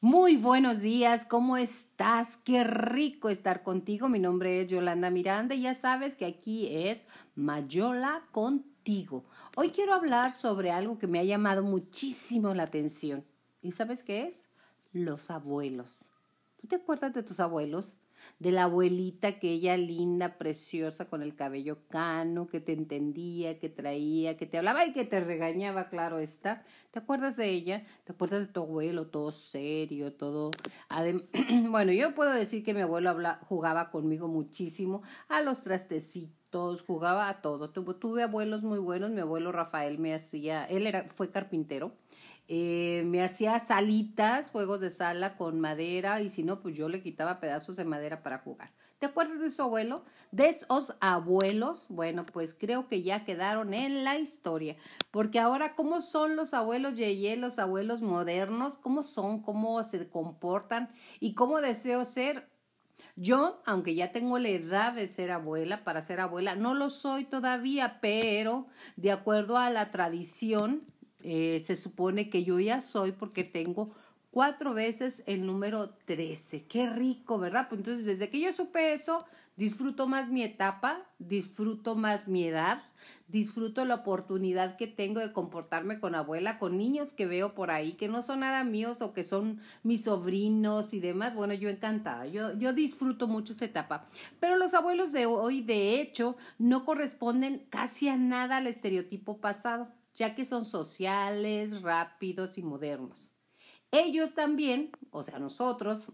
Muy buenos días, ¿cómo estás? Qué rico estar contigo. Mi nombre es Yolanda Miranda y ya sabes que aquí es Mayola contigo. Hoy quiero hablar sobre algo que me ha llamado muchísimo la atención. ¿Y sabes qué es? Los abuelos. ¿Tú te acuerdas de tus abuelos? De la abuelita que ella linda, preciosa, con el cabello cano, que te entendía, que traía, que te hablaba y que te regañaba, claro está. ¿Te acuerdas de ella? ¿Te acuerdas de tu abuelo, todo serio, todo... bueno, yo puedo decir que mi abuelo jugaba conmigo muchísimo a los trastecitos, jugaba a todo. tuve abuelos muy buenos, mi abuelo Rafael me hacía, él era, fue carpintero eh, me hacía salitas, juegos de sala con madera y si no, pues yo le quitaba pedazos de madera para jugar. ¿Te acuerdas de su abuelo? De esos abuelos, bueno, pues creo que ya quedaron en la historia, porque ahora, ¿cómo son los abuelos Yeye, los abuelos modernos? ¿Cómo son? ¿Cómo se comportan? ¿Y cómo deseo ser? Yo, aunque ya tengo la edad de ser abuela, para ser abuela, no lo soy todavía, pero de acuerdo a la tradición, eh, se supone que yo ya soy porque tengo cuatro veces el número 13. Qué rico, ¿verdad? Pues entonces, desde que yo supe eso, disfruto más mi etapa, disfruto más mi edad, disfruto la oportunidad que tengo de comportarme con abuela, con niños que veo por ahí, que no son nada míos o que son mis sobrinos y demás. Bueno, yo encantada, yo, yo disfruto mucho esa etapa. Pero los abuelos de hoy, de hecho, no corresponden casi a nada al estereotipo pasado ya que son sociales, rápidos y modernos. Ellos también, o sea, nosotros,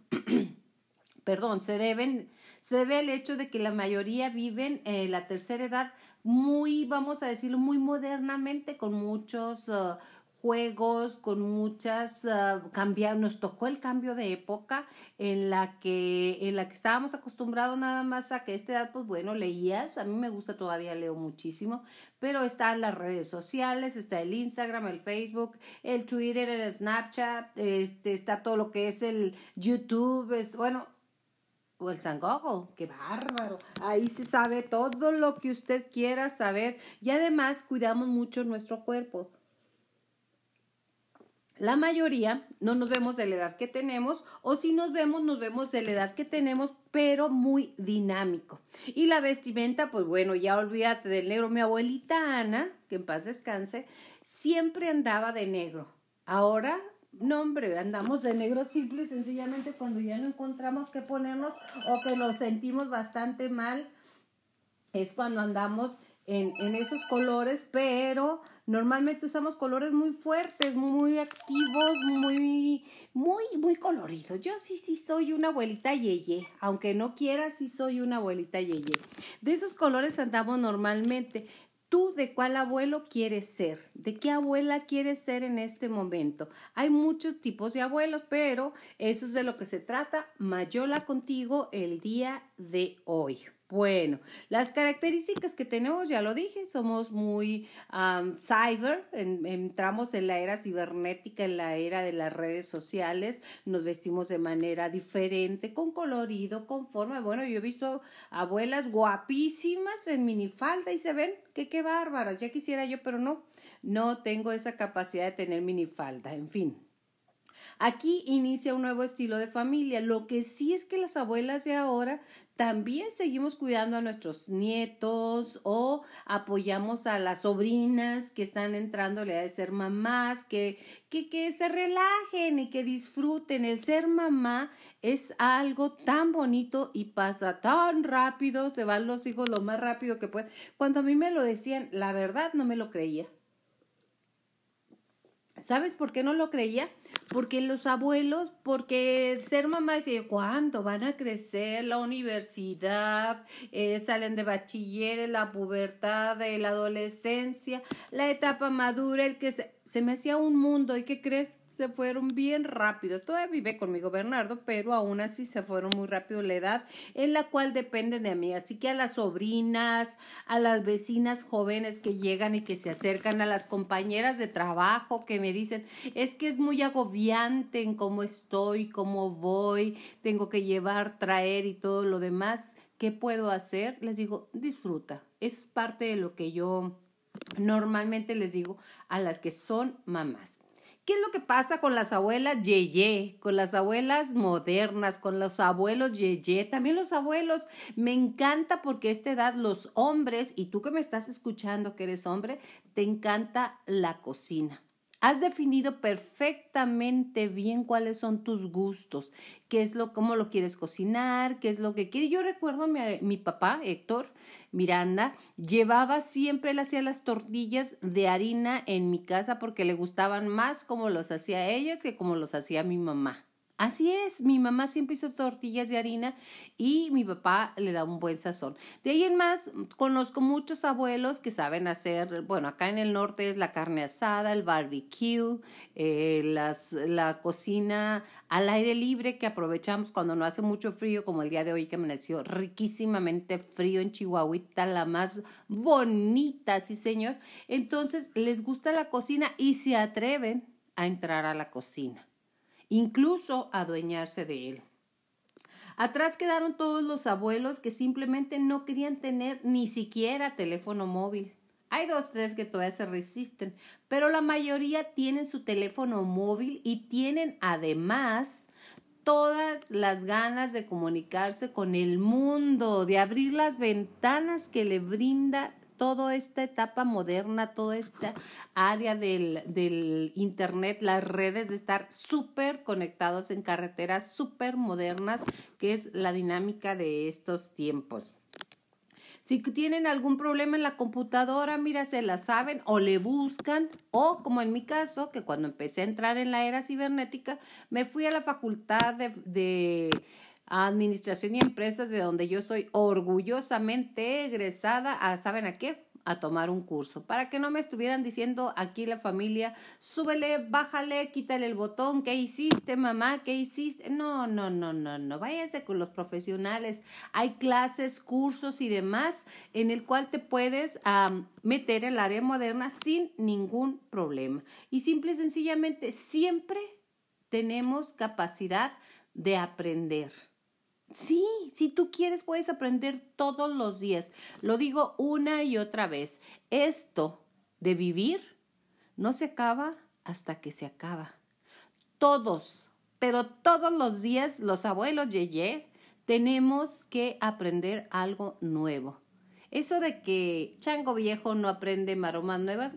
perdón, se deben, se debe al hecho de que la mayoría viven en la tercera edad muy, vamos a decirlo, muy modernamente, con muchos uh, juegos, con muchas uh, nos tocó el cambio de época en la que en la que estábamos acostumbrados nada más a que a esta edad pues bueno leías, a mí me gusta todavía leo muchísimo, pero están las redes sociales, está el Instagram, el Facebook, el Twitter, el Snapchat, este está todo lo que es el YouTube, es bueno, o el San Google, qué bárbaro. Ahí se sabe todo lo que usted quiera saber y además cuidamos mucho nuestro cuerpo. La mayoría no nos vemos de la edad que tenemos o si nos vemos, nos vemos de la edad que tenemos, pero muy dinámico. Y la vestimenta, pues bueno, ya olvídate del negro. Mi abuelita Ana, que en paz descanse, siempre andaba de negro. Ahora, no hombre, andamos de negro simple y sencillamente cuando ya no encontramos qué ponernos o que nos sentimos bastante mal, es cuando andamos en, en, esos colores, pero normalmente usamos colores muy fuertes, muy activos, muy, muy, muy coloridos. Yo sí, sí soy una abuelita yeye, aunque no quiera, sí soy una abuelita yeye. De esos colores andamos normalmente. ¿Tú de cuál abuelo quieres ser? ¿De qué abuela quieres ser en este momento? Hay muchos tipos de abuelos, pero eso es de lo que se trata. Mayola contigo el día de hoy. Bueno, las características que tenemos, ya lo dije, somos muy cyber, entramos en la era cibernética, en la era de las redes sociales, nos vestimos de manera diferente, con colorido, con forma. Bueno, yo he visto abuelas guapísimas en minifalda y se ven que qué bárbaras, ya quisiera yo, pero no, no tengo esa capacidad de tener minifalda, en fin. Aquí inicia un nuevo estilo de familia. Lo que sí es que las abuelas de ahora también seguimos cuidando a nuestros nietos o apoyamos a las sobrinas que están entrando a la edad de ser mamás, que, que, que se relajen y que disfruten. El ser mamá es algo tan bonito y pasa tan rápido, se van los hijos lo más rápido que pueden. Cuando a mí me lo decían, la verdad no me lo creía. ¿Sabes por qué no lo creía? Porque los abuelos, porque ser mamá decía, ¿cuándo van a crecer? La universidad, eh, salen de bachiller, la pubertad, de la adolescencia, la etapa madura, el que se, se me hacía un mundo. ¿Y qué crees? Se fueron bien rápidos. Todavía vive conmigo Bernardo, pero aún así se fueron muy rápido la edad en la cual dependen de mí. Así que a las sobrinas, a las vecinas jóvenes que llegan y que se acercan, a las compañeras de trabajo que me dicen, es que es muy agobiante en cómo estoy, cómo voy, tengo que llevar, traer y todo lo demás. ¿Qué puedo hacer? Les digo, disfruta. Es parte de lo que yo normalmente les digo a las que son mamás ¿Qué es lo que pasa con las abuelas yeye, con las abuelas modernas, con los abuelos yeye, también los abuelos? Me encanta porque a esta edad los hombres, y tú que me estás escuchando que eres hombre, te encanta la cocina. Has definido perfectamente bien cuáles son tus gustos, qué es lo, cómo lo quieres cocinar, qué es lo que quieres. Yo recuerdo a mi, mi papá, Héctor, Miranda, llevaba siempre, hacía las tortillas de harina en mi casa porque le gustaban más como los hacía ellos que como los hacía mi mamá. Así es, mi mamá siempre hizo tortillas de harina y mi papá le da un buen sazón. De ahí en más, conozco muchos abuelos que saben hacer, bueno, acá en el norte es la carne asada, el barbecue, eh, las, la cocina al aire libre que aprovechamos cuando no hace mucho frío, como el día de hoy que amaneció riquísimamente frío en Chihuahuita, la más bonita, sí señor. Entonces, les gusta la cocina y se atreven a entrar a la cocina incluso adueñarse de él. Atrás quedaron todos los abuelos que simplemente no querían tener ni siquiera teléfono móvil. Hay dos, tres que todavía se resisten, pero la mayoría tienen su teléfono móvil y tienen además todas las ganas de comunicarse con el mundo, de abrir las ventanas que le brinda toda esta etapa moderna, toda esta área del, del Internet, las redes, de estar súper conectados en carreteras súper modernas, que es la dinámica de estos tiempos. Si tienen algún problema en la computadora, mira, se la saben o le buscan, o como en mi caso, que cuando empecé a entrar en la era cibernética, me fui a la facultad de, de Administración y Empresas, de donde yo soy orgullosamente egresada a, ¿saben a qué? a tomar un curso, para que no me estuvieran diciendo aquí la familia, súbele, bájale, quítale el botón, ¿qué hiciste, mamá? ¿Qué hiciste? No, no, no, no, no, váyase con los profesionales. Hay clases, cursos y demás en el cual te puedes meter el área moderna sin ningún problema. Y simple y sencillamente, siempre tenemos capacidad de aprender. Sí, si tú quieres puedes aprender todos los días. Lo digo una y otra vez. Esto de vivir no se acaba hasta que se acaba. Todos, pero todos los días los abuelos Yeye tenemos que aprender algo nuevo. Eso de que chango viejo no aprende maromas nuevas,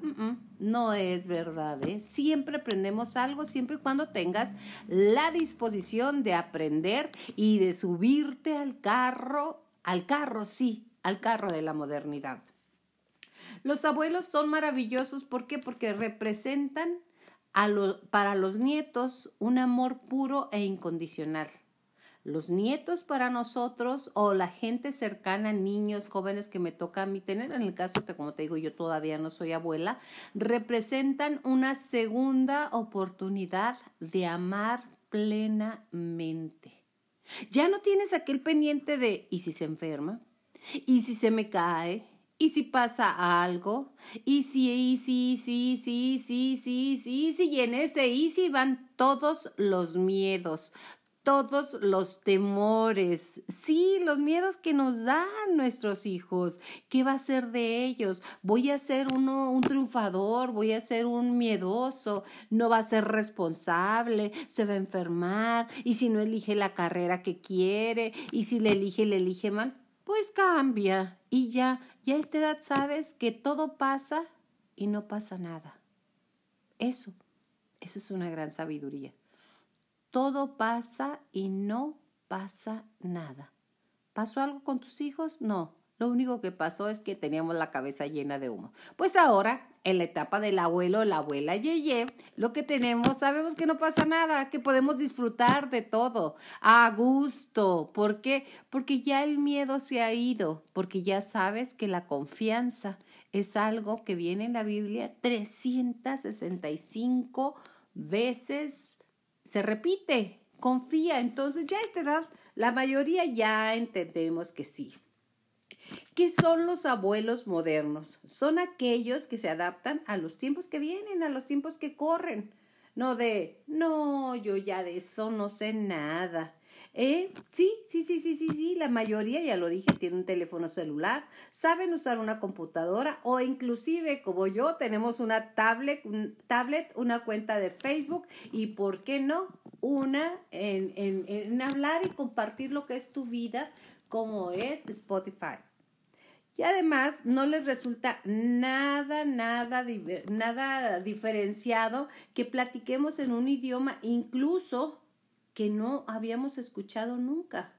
no es verdad. ¿eh? Siempre aprendemos algo, siempre y cuando tengas la disposición de aprender y de subirte al carro, al carro, sí, al carro de la modernidad. Los abuelos son maravillosos, ¿por qué? Porque representan para los nietos un amor puro e incondicional los nietos para nosotros o la gente cercana, niños, jóvenes que me toca a mí tener, en el caso que como te digo yo todavía no soy abuela, representan una segunda oportunidad de amar plenamente. Ya no tienes aquel pendiente de ¿y si se enferma? ¿Y si se me cae? ¿Y si pasa algo? ¿Y si, y si, sí, sí, sí, sí, sí, sí, y en ese y si van todos los miedos, todos los temores, sí, los miedos que nos dan nuestros hijos. ¿Qué va a ser de ellos? ¿Voy a ser uno un triunfador? ¿Voy a ser un miedoso? ¿No va a ser responsable? ¿Se va a enfermar? ¿Y si no elige la carrera que quiere? ¿Y si le elige, le elige mal? Pues cambia y ya, ya a esta edad sabes que todo pasa y no pasa nada. Eso, eso es una gran sabiduría todo pasa y no pasa nada. ¿Pasó algo con tus hijos? No. Lo único que pasó es que teníamos la cabeza llena de humo. Pues ahora, en la etapa del abuelo la abuela Yeye, lo que tenemos, sabemos que no pasa nada, que podemos disfrutar de todo a gusto. ¿Por qué? Porque ya el miedo se ha ido, porque ya sabes que la confianza es algo que viene en la Biblia 365 veces se repite, confía. Entonces ya a esta edad la mayoría ya entendemos que sí. ¿Qué son los abuelos modernos? Son aquellos que se adaptan a los tiempos que vienen, a los tiempos que corren. No de, no, yo ya de eso no sé nada. Eh, sí, sí, sí, sí, sí, sí, la mayoría, ya lo dije, tiene un teléfono celular, saben usar una computadora o inclusive como yo tenemos una tablet, una cuenta de Facebook y, ¿por qué no? Una en, en hablar y compartir lo que es tu vida como es Spotify. Y además no les resulta nada, nada, nada diferenciado que platiquemos en un idioma incluso que no habíamos escuchado nunca.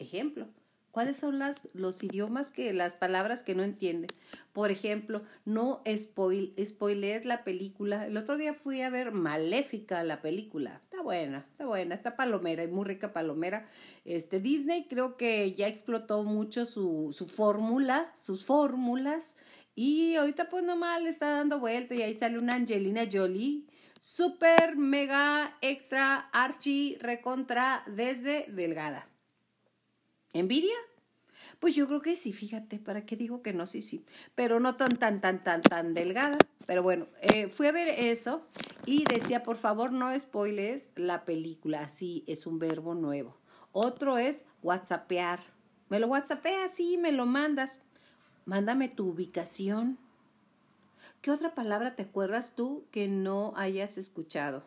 Ejemplo, ¿cuáles son las, los idiomas que, las palabras que no entienden? Por ejemplo, no spoil, spoiler la película. El otro día fui a ver Maléfica, la película. Está buena, está buena, está palomera, es muy rica palomera. Este, Disney creo que ya explotó mucho su, su fórmula, sus fórmulas. Y ahorita pues nomás le está dando vuelta y ahí sale una Angelina Jolie super, mega, extra, archi, recontra, desde delgada. ¿Envidia? Pues yo creo que sí, fíjate, ¿para qué digo que no? Sí, sí, pero no tan, tan, tan, tan, tan delgada. Pero bueno, eh, fui a ver eso y decía, por favor, no spoiles la película, así es un verbo nuevo. Otro es whatsappear. Me lo whatsappeas, sí, me lo mandas. Mándame tu ubicación ¿Qué otra palabra te acuerdas tú que no hayas escuchado?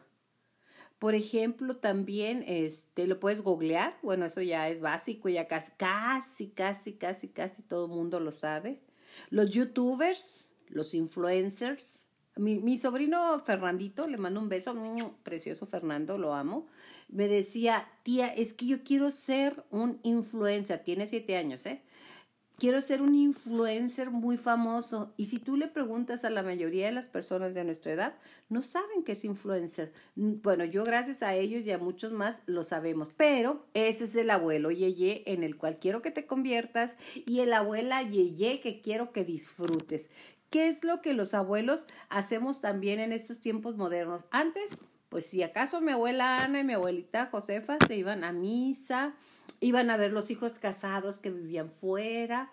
Por ejemplo, también este, lo puedes googlear. Bueno, eso ya es básico, ya casi, casi, casi, casi, casi todo el mundo lo sabe. Los youtubers, los influencers. Mi, mi sobrino Fernandito, le mando un beso, precioso Fernando, lo amo. Me decía, tía, es que yo quiero ser un influencer. Tiene siete años, ¿eh? Quiero ser un influencer muy famoso. Y si tú le preguntas a la mayoría de las personas de nuestra edad, no saben qué es influencer. Bueno, yo gracias a ellos y a muchos más lo sabemos, pero ese es el abuelo Yeye en el cual quiero que te conviertas y el abuela Yeye que quiero que disfrutes. ¿Qué es lo que los abuelos hacemos también en estos tiempos modernos? Antes, pues si acaso mi abuela Ana y mi abuelita Josefa se iban a misa, iban a ver los hijos casados que vivían fuera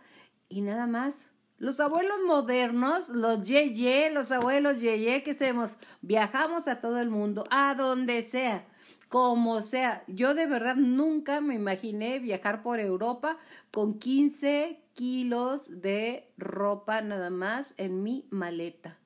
y nada más. Los abuelos modernos, los yeye, los abuelos yeye, ¿qué hacemos? Viajamos a todo el mundo, a donde sea, como sea. Yo de verdad nunca me imaginé viajar por Europa con 15 kilos de ropa nada más en mi maleta.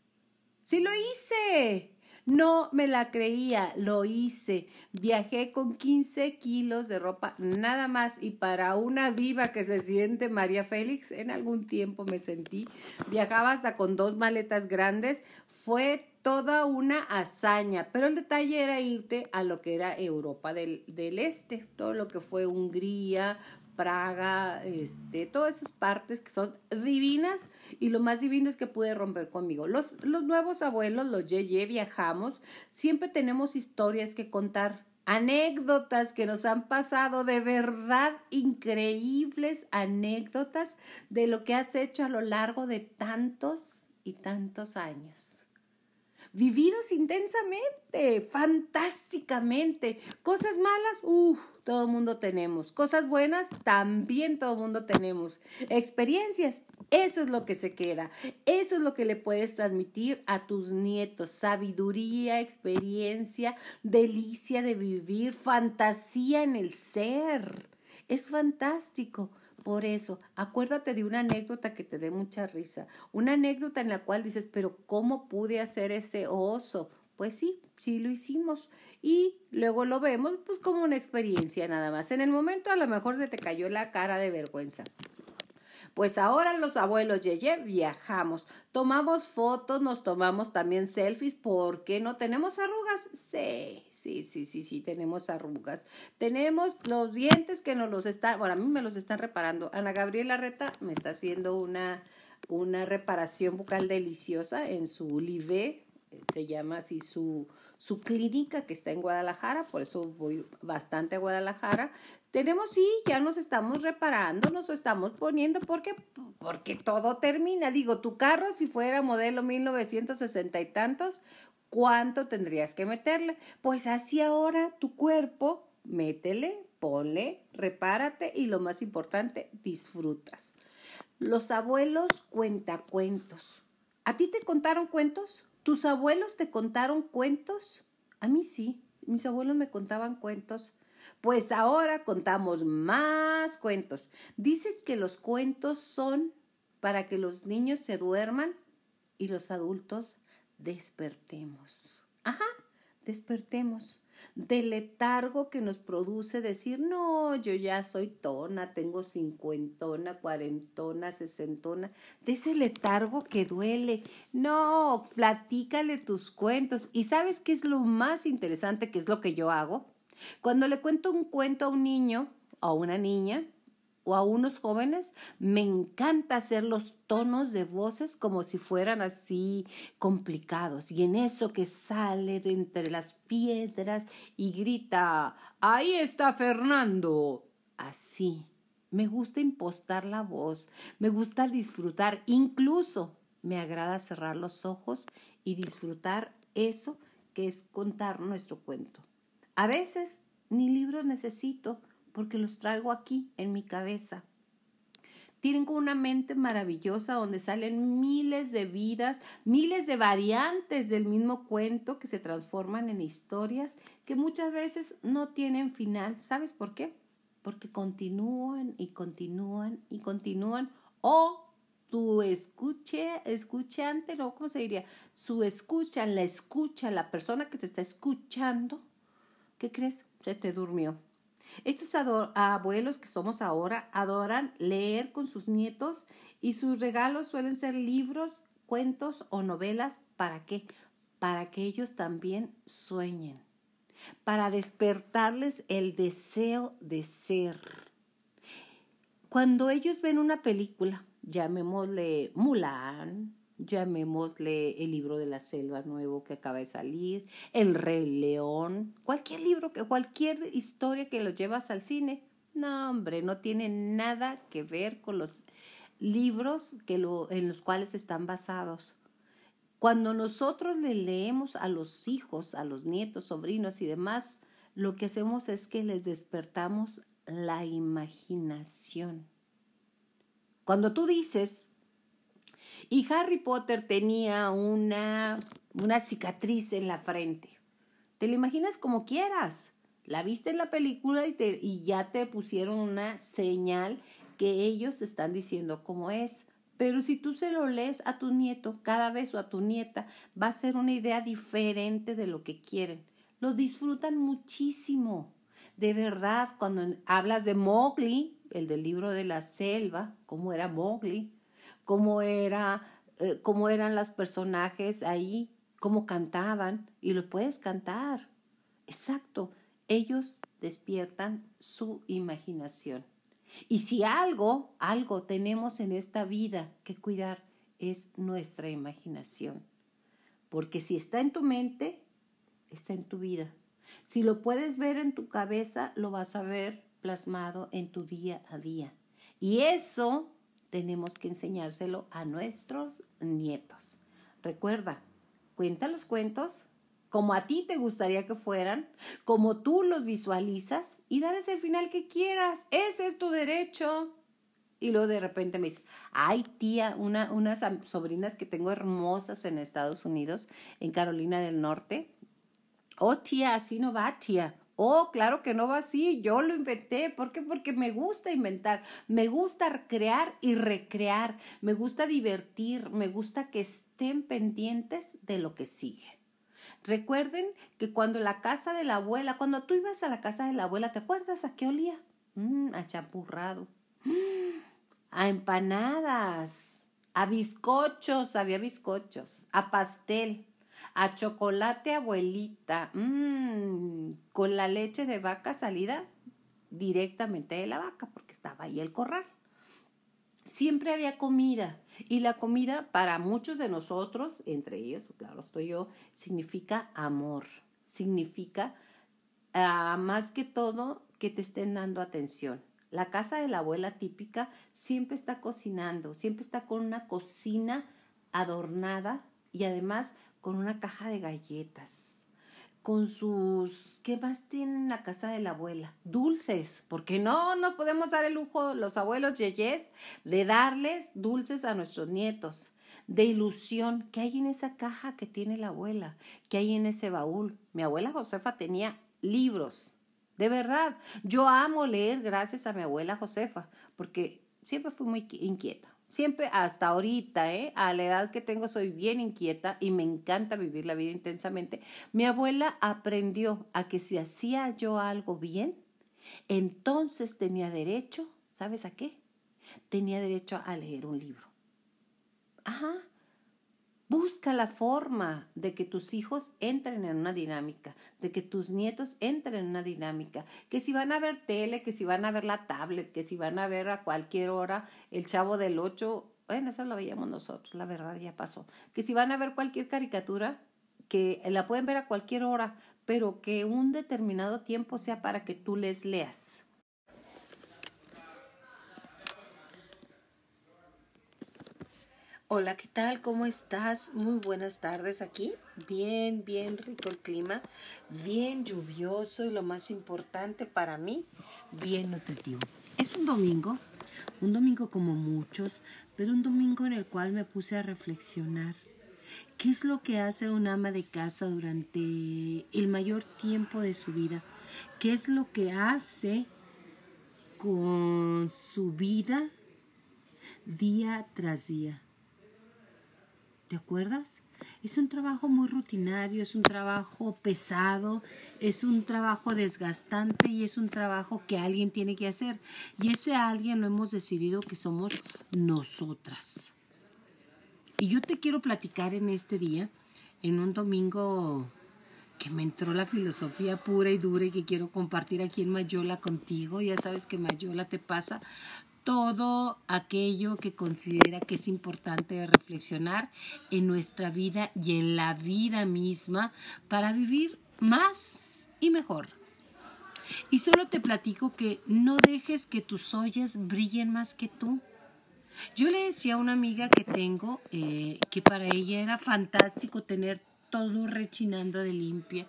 Sí lo hice. No me la creía, lo hice. Viajé con 15 kilos de ropa nada más y para una diva que se siente María Félix, en algún tiempo me sentí, viajaba hasta con dos maletas grandes, fue toda una hazaña, pero el detalle era irte a lo que era Europa del, del Este, todo lo que fue Hungría, Praga, este, todas esas partes que son divinas y lo más divino es que pude romper conmigo. Los, los nuevos abuelos, los Yeye, viajamos, siempre tenemos historias que contar, anécdotas que nos han pasado, de verdad increíbles anécdotas de lo que has hecho a lo largo de tantos y tantos años vividos intensamente, fantásticamente. Cosas malas, uff, todo mundo tenemos. Cosas buenas, también todo mundo tenemos. Experiencias, eso es lo que se queda. Eso es lo que le puedes transmitir a tus nietos. Sabiduría, experiencia, delicia de vivir, fantasía en el ser. Es fantástico. Por eso, acuérdate de una anécdota que te dé mucha risa, una anécdota en la cual dices, pero ¿cómo pude hacer ese oso? Pues sí, sí lo hicimos y luego lo vemos pues como una experiencia nada más. En el momento a lo mejor se te cayó la cara de vergüenza. Pues ahora los abuelos Yeye viajamos, tomamos fotos, nos tomamos también selfies, ¿por qué no tenemos arrugas? Sí, sí, sí, sí, sí, tenemos arrugas. Tenemos los dientes que nos los están, bueno, a mí me los están reparando. Ana Gabriela Reta me está haciendo una, una reparación bucal deliciosa en su live, se llama así su, su clínica que está en Guadalajara, por eso voy bastante a Guadalajara. Tenemos, sí, ya nos estamos reparando, nos estamos poniendo, porque Porque todo termina. Digo, tu carro, si fuera modelo 1960 y tantos, ¿cuánto tendrías que meterle? Pues así ahora tu cuerpo, métele, ponle, repárate y lo más importante, disfrutas. Los abuelos cuentacuentos. ¿A ti te contaron cuentos? ¿Tus abuelos te contaron cuentos? A mí sí. mis abuelos me contaban cuentos. Pues ahora contamos más cuentos. Dicen que los cuentos son para que los niños se duerman y los adultos despertemos. Ajá, despertemos del letargo que nos produce decir, no, yo ya soy tona, tengo cincuentona, cuarentona, sesentona, de ese letargo que duele. No, platícale tus cuentos. ¿Y sabes qué es lo más interesante, que es lo que yo hago? Cuando le cuento un cuento a un niño o a una niña, o a unos jóvenes, me encanta hacer los tonos de voces como si fueran así complicados. Y en eso que sale de entre las piedras y grita, ahí está Fernando. Así. Me gusta impostar la voz, me gusta disfrutar, incluso me agrada cerrar los ojos y disfrutar eso que es contar nuestro cuento. A veces ni libros necesito, porque los traigo aquí en mi cabeza. Tienen una mente maravillosa donde salen miles de vidas, miles de variantes del mismo cuento que se transforman en historias que muchas veces no tienen final. ¿Sabes por qué? Porque continúan y continúan y continúan o tu escuche, escuchante, no, ¿cómo se diría? Su escucha, la escucha, la persona que te está escuchando, ¿qué crees? Se te durmió. Estos abuelos que somos ahora adoran leer con sus nietos y sus regalos suelen ser libros, cuentos o novelas. ¿Para qué? Para que ellos también sueñen, para despertarles el deseo de ser. Cuando ellos ven una película, llamémosle Mulan, llamémosle el libro de la selva nuevo que acaba de salir, El Rey León, cualquier libro, cualquier historia que lo llevas al cine. No, hombre, no tiene nada que ver con los libros que lo, en los cuales están basados. Cuando nosotros le leemos a los hijos, a los nietos, sobrinos y demás, lo que hacemos es que les despertamos la imaginación. Cuando tú dices, y Harry Potter tenía una, una cicatriz en la frente. Te lo imaginas como quieras. La viste en la película y, te, y ya te pusieron una señal que ellos están diciendo cómo es. Pero si tú se lo lees a tu nieto cada vez o a tu nieta, va a ser una idea diferente de lo que quieren. Lo disfrutan muchísimo. De verdad, cuando hablas de Mowgli, el del libro de la selva, cómo era Mowgli, cómo, era, eh, cómo eran los personajes ahí, cómo cantaban, y lo puedes cantar. Exacto, ellos despiertan su imaginación. Y si algo, algo tenemos en esta vida que cuidar, es nuestra imaginación. Porque si está en tu mente, está en tu vida. Si lo puedes ver en tu cabeza, lo vas a ver plasmado en tu día a día. Y eso tenemos que enseñárselo a nuestros nietos. Recuerda, cuenta los cuentos como a ti te gustaría que fueran, como tú los visualizas y darles el final que quieras. Ese es tu derecho. Y luego de repente me dice, ay tía, una, unas sobrinas que tengo hermosas en Estados Unidos, en Carolina del Norte. Oh tía, así no va tía. Oh, claro que no va así, yo lo inventé. ¿Por qué? Porque me gusta inventar, me gusta crear y recrear, me gusta divertir, me gusta que estén pendientes de lo que sigue. Recuerden que cuando la casa de la abuela, cuando tú ibas a la casa de la abuela, ¿te acuerdas a qué olía? Mm, a champurrado, mm, a empanadas, a bizcochos, había bizcochos, a pastel a chocolate abuelita, mmm, con la leche de vaca salida directamente de la vaca, porque estaba ahí el corral. Siempre había comida y la comida para muchos de nosotros, entre ellos, claro, estoy yo, significa amor, significa ah, más que todo que te estén dando atención. La casa de la abuela típica siempre está cocinando, siempre está con una cocina adornada y además con una caja de galletas, con sus, ¿qué más tienen en la casa de la abuela? Dulces, porque no nos podemos dar el lujo, los abuelos yeyes, de darles dulces a nuestros nietos, de ilusión, ¿qué hay en esa caja que tiene la abuela? ¿Qué hay en ese baúl? Mi abuela Josefa tenía libros, de verdad. Yo amo leer gracias a mi abuela Josefa, porque siempre fui muy inquieta siempre hasta ahorita, ¿eh? a la edad que tengo soy bien inquieta y me encanta vivir la vida intensamente. Mi abuela aprendió a que si hacía yo algo bien, entonces tenía derecho, ¿sabes a qué? Tenía derecho a leer un libro. Ajá, Busca la forma de que tus hijos entren en una dinámica, de que tus nietos entren en una dinámica, que si van a ver tele, que si van a ver la tablet, que si van a ver a cualquier hora el chavo del 8, bueno, eso lo veíamos nosotros, la verdad ya pasó, que si van a ver cualquier caricatura, que la pueden ver a cualquier hora, pero que un determinado tiempo sea para que tú les leas. Hola, ¿qué tal? ¿Cómo estás? Muy buenas tardes aquí. Bien, bien rico el clima, bien lluvioso y lo más importante para mí, bien nutritivo. Es un domingo, un domingo como muchos, pero un domingo en el cual me puse a reflexionar. ¿Qué es lo que hace un ama de casa durante el mayor tiempo de su vida? ¿Qué es lo que hace con su vida día tras día? ¿Te acuerdas? Es un trabajo muy rutinario, es un trabajo pesado, es un trabajo desgastante y es un trabajo que alguien tiene que hacer. Y ese alguien lo hemos decidido que somos nosotras. Y yo te quiero platicar en este día, en un domingo que me entró la filosofía pura y dura y que quiero compartir aquí en Mayola contigo. Ya sabes que Mayola te pasa todo aquello que considera que es importante reflexionar en nuestra vida y en la vida misma para vivir más y mejor. Y solo te platico que no dejes que tus ollas brillen más que tú. Yo le decía a una amiga que tengo eh, que para ella era fantástico tener todo rechinando de limpia,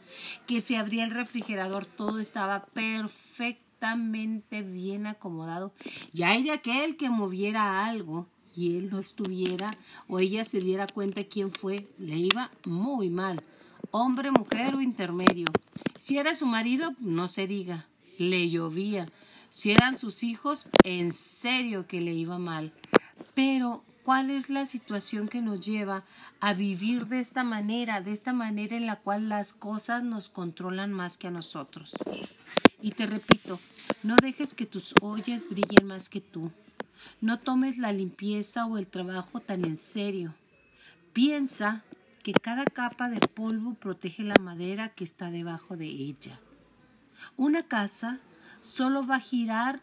que se abría el refrigerador, todo estaba perfecto bien acomodado. Y hay de aquel que moviera algo y él no estuviera o ella se diera cuenta quién fue, le iba muy mal. Hombre, mujer o intermedio. Si era su marido, no se diga, le llovía. Si eran sus hijos, en serio que le iba mal. Pero, ¿cuál es la situación que nos lleva a vivir de esta manera, de esta manera en la cual las cosas nos controlan más que a nosotros? Y te repito, no dejes que tus ollas brillen más que tú. No tomes la limpieza o el trabajo tan en serio. Piensa que cada capa de polvo protege la madera que está debajo de ella. Una casa solo va a girar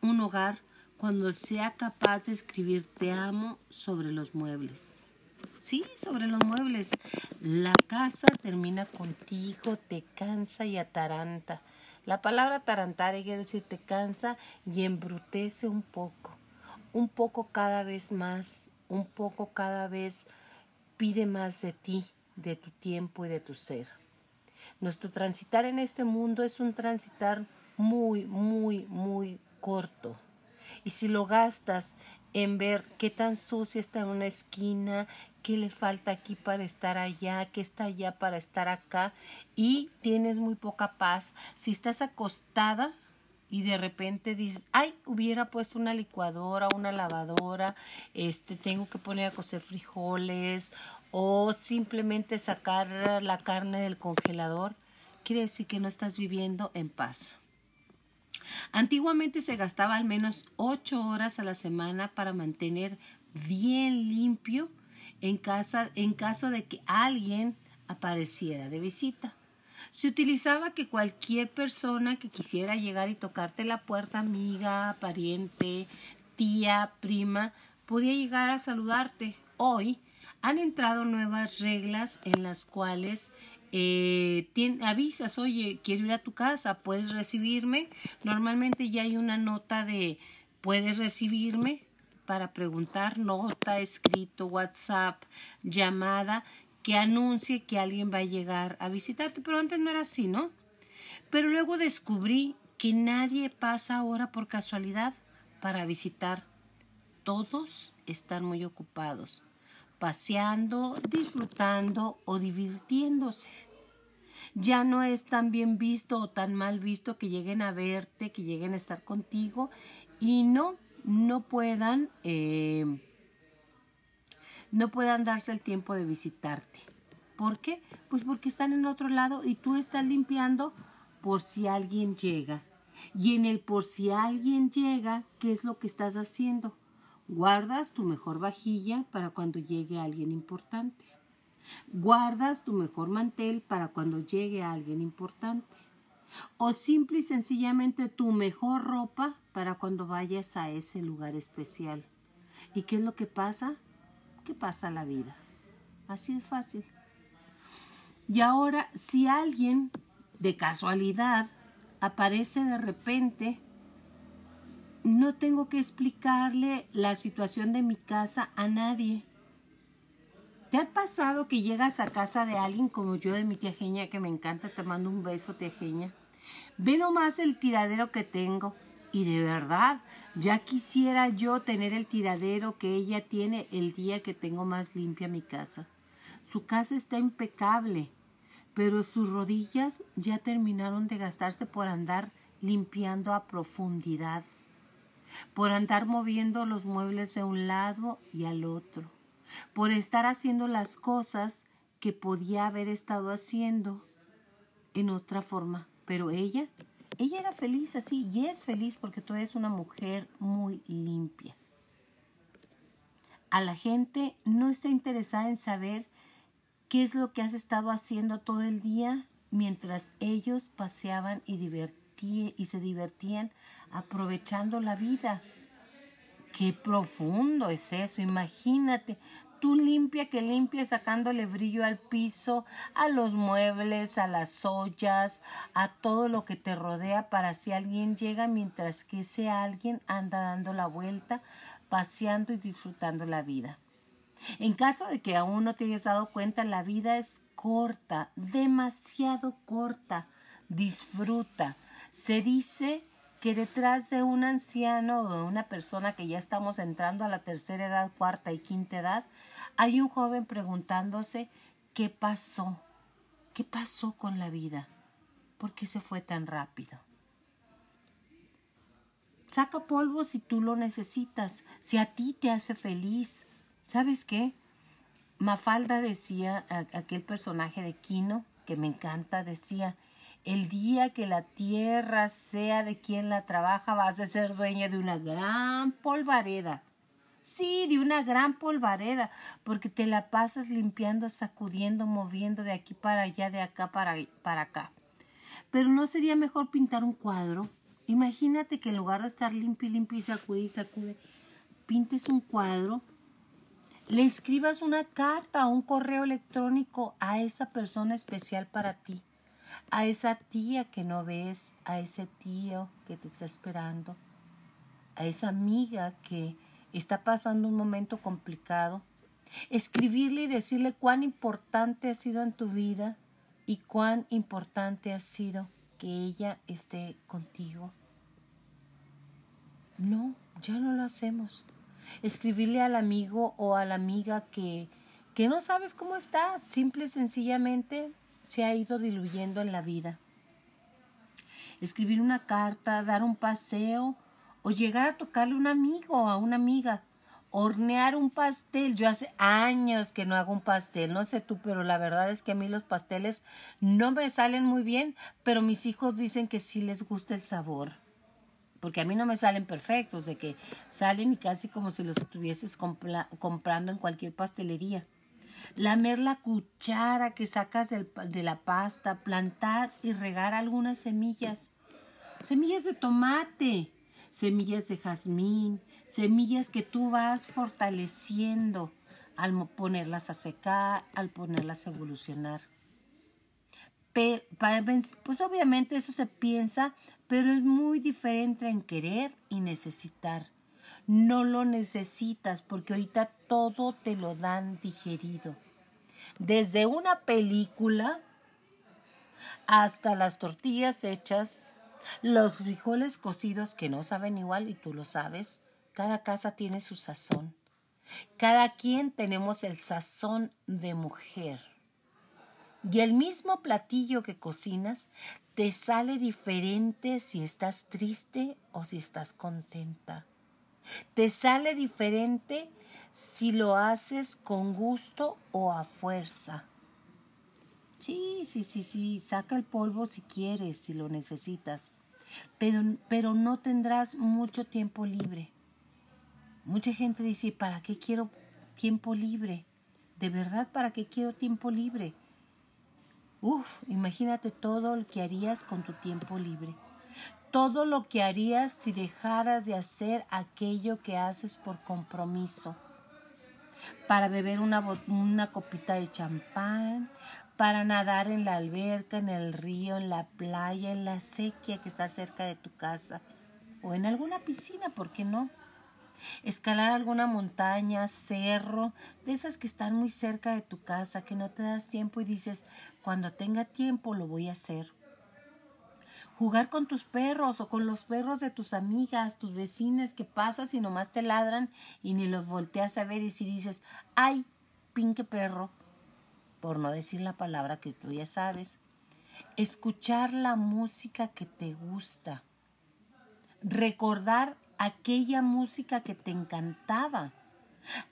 un hogar cuando sea capaz de escribir te amo sobre los muebles. Sí, sobre los muebles. La casa termina contigo, te cansa y ataranta. La palabra tarantar quiere decir te cansa y embrutece un poco, un poco cada vez más, un poco cada vez pide más de ti, de tu tiempo y de tu ser. Nuestro transitar en este mundo es un transitar muy, muy, muy corto. Y si lo gastas en ver qué tan sucia está en una esquina, qué le falta aquí para estar allá, qué está allá para estar acá y tienes muy poca paz. Si estás acostada y de repente dices, ay, hubiera puesto una licuadora, una lavadora, este, tengo que poner a cocer frijoles o simplemente sacar la carne del congelador, quiere decir que no estás viviendo en paz. Antiguamente se gastaba al menos ocho horas a la semana para mantener bien limpio en, casa, en caso de que alguien apareciera de visita. Se utilizaba que cualquier persona que quisiera llegar y tocarte la puerta, amiga, pariente, tía, prima, podía llegar a saludarte. Hoy han entrado nuevas reglas en las cuales eh, avisas, oye, quiero ir a tu casa, puedes recibirme. Normalmente ya hay una nota de puedes recibirme, para preguntar, nota, escrito, WhatsApp, llamada, que anuncie que alguien va a llegar a visitarte, pero antes no era así, ¿no? Pero luego descubrí que nadie pasa ahora por casualidad para visitar. Todos están muy ocupados, paseando, disfrutando o divirtiéndose. Ya no es tan bien visto o tan mal visto que lleguen a verte, que lleguen a estar contigo y no, no puedan, eh, no puedan darse el tiempo de visitarte. ¿Por qué? Pues porque están en otro lado y tú estás limpiando por si alguien llega. Y en el por si alguien llega, ¿qué es lo que estás haciendo? Guardas tu mejor vajilla para cuando llegue alguien importante. Guardas tu mejor mantel para cuando llegue alguien importante. O simple y sencillamente tu mejor ropa para cuando vayas a ese lugar especial. ¿Y qué es lo que pasa? ¿Qué pasa la vida? Así de fácil. Y ahora, si alguien de casualidad aparece de repente, no tengo que explicarle la situación de mi casa a nadie. ¿Te ha pasado que llegas a casa de alguien como yo de mi tía Genia, que me encanta, te mando un beso, tía Genia? Ve nomás el tiradero que tengo. Y de verdad, ya quisiera yo tener el tiradero que ella tiene el día que tengo más limpia mi casa. Su casa está impecable pero sus rodillas ya terminaron de gastarse por andar limpiando a profundidad, por andar moviendo los muebles de un lado y al otro, por estar haciendo las cosas que podía haber estado haciendo en otra forma. Pero ella, ella era feliz así y es feliz porque tú eres una mujer muy limpia. A la gente no está interesada en saber ¿Qué es lo que has estado haciendo todo el día mientras ellos paseaban y, y se divertían aprovechando la vida? Qué profundo es eso, imagínate. Tú limpia que limpia sacándole brillo al piso, a los muebles, a las ollas, a todo lo que te rodea para si alguien llega mientras que ese alguien anda dando la vuelta, paseando y disfrutando la vida. En caso de que aún no te hayas dado cuenta, la vida es corta, demasiado corta. Disfruta. Se dice que detrás de un anciano o de una persona que ya estamos entrando a la tercera edad, cuarta y quinta edad, hay un joven preguntándose qué pasó, qué pasó con la vida, por qué se fue tan rápido. Saca polvo si tú lo necesitas, si a ti te hace feliz, ¿Sabes qué? Mafalda decía, aquel personaje de Quino, que me encanta, decía, el día que la tierra sea de quien la trabaja, vas a ser dueña de una gran polvareda. Sí, de una gran polvareda, porque te la pasas limpiando, sacudiendo, moviendo de aquí para allá, de acá para, para acá. Pero no sería mejor pintar un cuadro. Imagínate que en lugar de estar limpio, limpio y sacude y sacude, pintes un cuadro le escribas una carta o un correo electrónico a esa persona especial para ti, a esa tía que no ves, a ese tío que te está esperando, a esa amiga que está pasando un momento complicado. Escribirle y decirle cuán importante ha sido en tu vida y cuán importante ha sido que ella esté contigo. No, ya no lo hacemos escribirle al amigo o a la amiga que, que no sabes cómo está, simple y sencillamente se ha ido diluyendo en la vida. Escribir una carta, dar un paseo o llegar a tocarle a un amigo o a una amiga. Hornear un pastel. Yo hace años que no hago un pastel, no sé tú, pero la verdad es que a mí los pasteles no me salen muy bien, pero mis hijos dicen que sí les gusta el sabor porque a mí no me salen perfectos, de que salen y casi como si los estuvieses comprando en cualquier pastelería. Lamer la cuchara que sacas de la pasta, plantar y regar algunas semillas. Semillas de tomate, semillas de jazmín, semillas que tú vas fortaleciendo al ponerlas a secar, al ponerlas a evolucionar pues obviamente eso se piensa, pero es muy diferente en querer y necesitar. No lo necesitas porque ahorita todo te lo dan digerido. desde una película hasta las tortillas hechas, los frijoles cocidos que no saben igual y tú lo sabes. Cada casa tiene su sazón. Cada quien tenemos el sazón de mujer. Y el mismo platillo que cocinas te sale diferente si estás triste o si estás contenta. Te sale diferente si lo haces con gusto o a fuerza. Sí, sí, sí, sí, saca el polvo si quieres, si lo necesitas, pero, pero no tendrás mucho tiempo libre. Mucha gente dice, ¿para qué quiero tiempo libre? ¿De verdad para qué quiero tiempo libre? Uf, imagínate todo lo que harías con tu tiempo libre. Todo lo que harías si dejaras de hacer aquello que haces por compromiso. Para beber una, una copita de champán, para nadar en la alberca, en el río, en la playa, en la sequía que está cerca de tu casa o en alguna piscina, ¿por qué no? escalar alguna montaña, cerro, de esas que están muy cerca de tu casa, que no te das tiempo y dices, cuando tenga tiempo lo voy a hacer. Jugar con tus perros o con los perros de tus amigas, tus vecinas que pasas y nomás te ladran y ni los volteas a ver y si dices, ay, pinque perro, por no decir la palabra que tú ya sabes. Escuchar la música que te gusta. Recordar aquella música que te encantaba,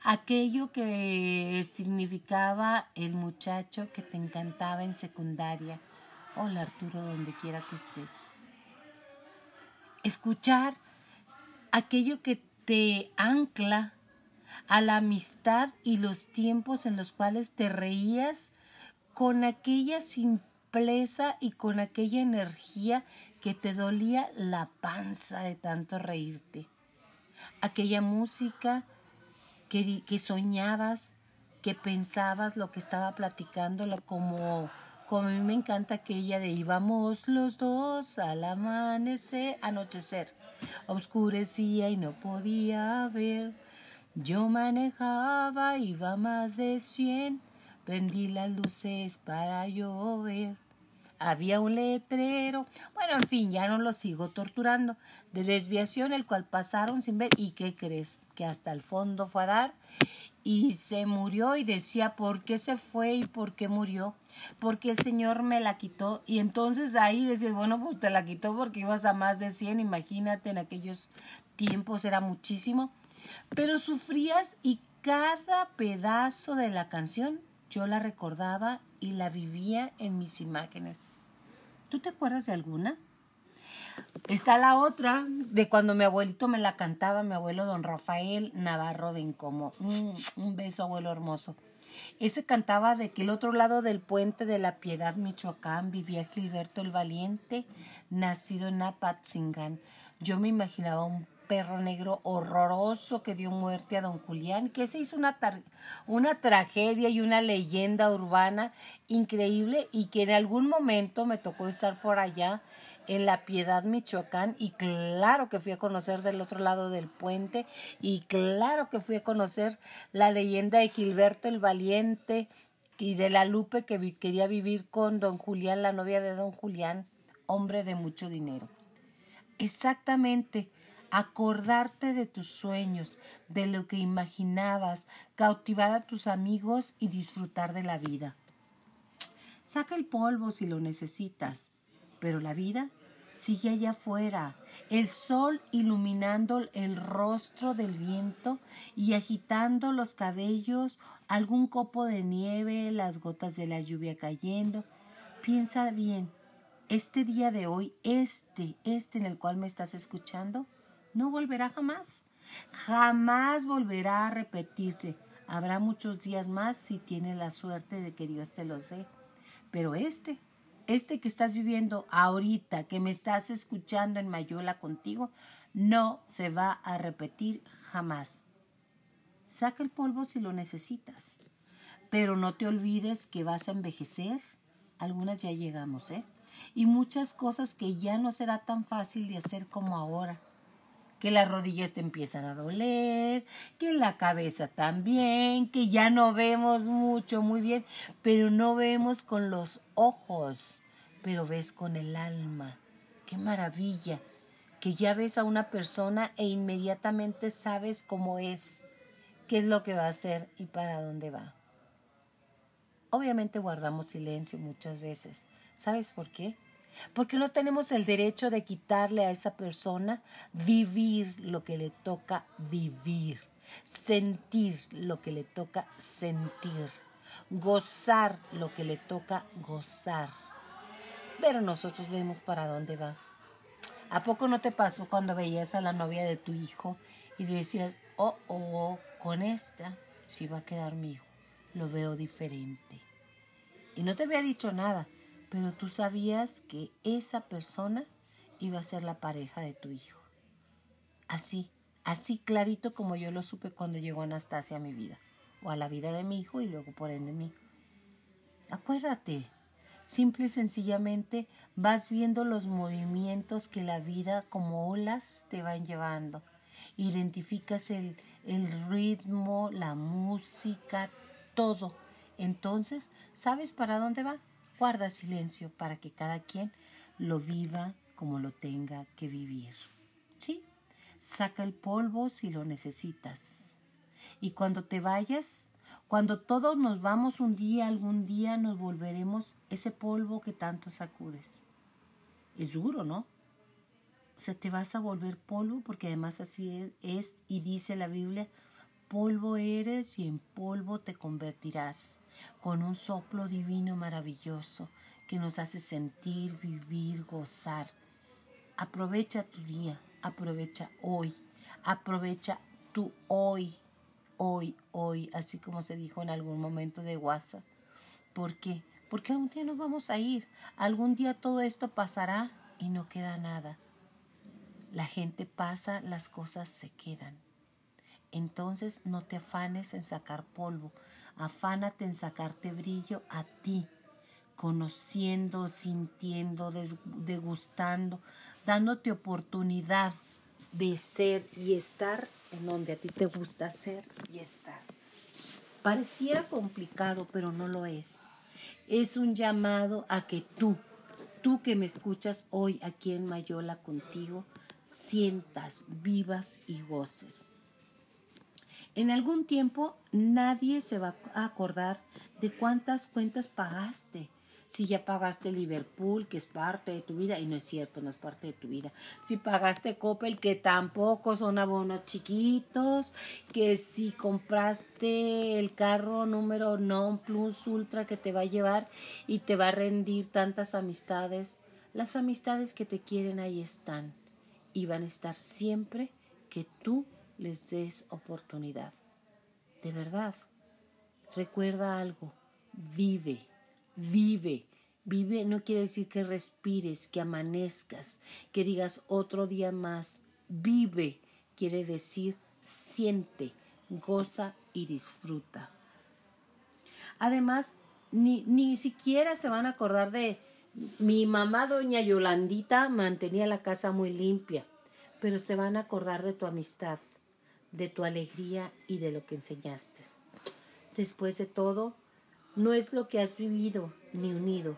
aquello que significaba el muchacho que te encantaba en secundaria. Hola Arturo, donde quiera que estés. Escuchar aquello que te ancla a la amistad y los tiempos en los cuales te reías con aquella simpleza y con aquella energía que te dolía la panza de tanto reírte. Aquella música que, que soñabas, que pensabas lo que estaba platicando, como, a mí me encanta aquella de íbamos los dos al amanecer, anochecer. Oscurecía y no podía ver. Yo manejaba, iba más de cien, prendí las luces para llover había un letrero, bueno, en fin, ya no lo sigo torturando, de desviación el cual pasaron sin ver, ¿y qué crees? Que hasta el fondo fue a dar y se murió y decía, ¿por qué se fue y por qué murió? Porque el Señor me la quitó y entonces ahí decías, bueno, pues te la quitó porque ibas a más de 100, imagínate, en aquellos tiempos era muchísimo, pero sufrías y cada pedazo de la canción yo la recordaba y la vivía en mis imágenes. ¿Tú te acuerdas de alguna? Está la otra de cuando mi abuelito me la cantaba, mi abuelo don Rafael Navarro Bencomo. Mm, un beso, abuelo hermoso. Ese cantaba de que el otro lado del puente de la Piedad, Michoacán, vivía Gilberto el Valiente, nacido en Apatzingán. Yo me imaginaba un perro negro horroroso que dio muerte a don Julián, que se hizo una, una tragedia y una leyenda urbana increíble y que en algún momento me tocó estar por allá en La Piedad, Michoacán, y claro que fui a conocer del otro lado del puente, y claro que fui a conocer la leyenda de Gilberto el Valiente y de la Lupe que quería vivir con don Julián, la novia de don Julián, hombre de mucho dinero. Exactamente acordarte de tus sueños, de lo que imaginabas, cautivar a tus amigos y disfrutar de la vida. Saca el polvo si lo necesitas, pero la vida sigue allá afuera, el sol iluminando el rostro del viento y agitando los cabellos, algún copo de nieve, las gotas de la lluvia cayendo. Piensa bien, este día de hoy, este, este en el cual me estás escuchando, no volverá jamás. Jamás volverá a repetirse. Habrá muchos días más si tienes la suerte de que Dios te lo dé. Pero este, este que estás viviendo ahorita, que me estás escuchando en Mayola contigo, no se va a repetir jamás. Saca el polvo si lo necesitas. Pero no te olvides que vas a envejecer. Algunas ya llegamos, ¿eh? Y muchas cosas que ya no será tan fácil de hacer como ahora que las rodillas te empiezan a doler, que la cabeza también, que ya no vemos mucho, muy bien, pero no vemos con los ojos, pero ves con el alma. Qué maravilla, que ya ves a una persona e inmediatamente sabes cómo es, qué es lo que va a hacer y para dónde va. Obviamente guardamos silencio muchas veces. ¿Sabes por qué? Porque no tenemos el derecho de quitarle a esa persona vivir lo que le toca vivir, sentir lo que le toca sentir, gozar lo que le toca gozar. Pero nosotros vemos para dónde va. ¿A poco no te pasó cuando veías a la novia de tu hijo y decías, oh, oh, con esta sí va a quedar mi hijo? Lo veo diferente. Y no te había dicho nada, pero tú sabías que esa persona iba a ser la pareja de tu hijo. Así, así clarito como yo lo supe cuando llegó Anastasia a mi vida, o a la vida de mi hijo y luego por ende mí. Acuérdate, simple y sencillamente vas viendo los movimientos que la vida como olas te van llevando. Identificas el, el ritmo, la música, todo. Entonces, ¿sabes para dónde va? Guarda silencio para que cada quien lo viva como lo tenga que vivir. ¿Sí? Saca el polvo si lo necesitas. Y cuando te vayas, cuando todos nos vamos un día, algún día nos volveremos ese polvo que tanto sacudes. Es duro, ¿no? O sea, te vas a volver polvo porque además así es, es y dice la Biblia, polvo eres y en polvo te convertirás, con un soplo divino maravilloso que nos hace sentir, vivir, gozar. Aprovecha tu día, aprovecha hoy, aprovecha tu hoy, hoy, hoy, así como se dijo en algún momento de WhatsApp. ¿Por qué? Porque algún día nos vamos a ir, algún día todo esto pasará y no queda nada. La gente pasa, las cosas se quedan. Entonces no te afanes en sacar polvo, afánate en sacarte brillo a ti, conociendo, sintiendo, degustando, dándote oportunidad de ser y estar en donde a ti te gusta ser y estar. Pareciera complicado, pero no lo es. Es un llamado a que tú, tú que me escuchas hoy aquí en Mayola contigo, sientas, vivas y goces. En algún tiempo nadie se va a acordar de cuántas cuentas pagaste. Si ya pagaste Liverpool, que es parte de tu vida, y no es cierto, no es parte de tu vida. Si pagaste Coppel, que tampoco son abonos chiquitos. Que si compraste el carro número non plus ultra que te va a llevar y te va a rendir tantas amistades. Las amistades que te quieren ahí están y van a estar siempre que tú les des oportunidad. De verdad, recuerda algo, vive, vive. Vive no quiere decir que respires, que amanezcas, que digas otro día más. Vive quiere decir siente, goza y disfruta. Además, ni, ni siquiera se van a acordar de mi mamá, doña Yolandita, mantenía la casa muy limpia, pero se van a acordar de tu amistad, de tu alegría y de lo que enseñaste. Después de todo, no es lo que has vivido ni unido,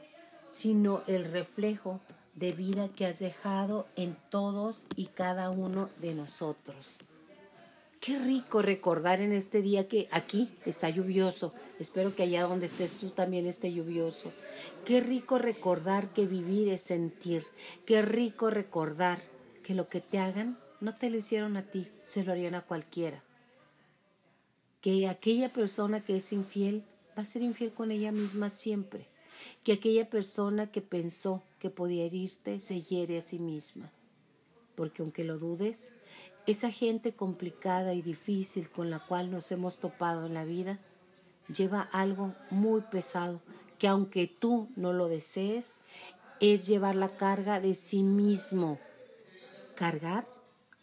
sino el reflejo de vida que has dejado en todos y cada uno de nosotros. Qué rico recordar en este día que aquí está lluvioso. Espero que allá donde estés tú también esté lluvioso. Qué rico recordar que vivir es sentir. Qué rico recordar que lo que te hagan no te lo hicieron a ti, se lo harían a cualquiera. Que aquella persona que es infiel va a ser infiel con ella misma siempre. Que aquella persona que pensó que podía herirte se hiere a sí misma. Porque aunque lo dudes, esa gente complicada y difícil con la cual nos hemos topado en la vida lleva algo muy pesado que aunque tú no lo desees, es llevar la carga de sí mismo. Cargar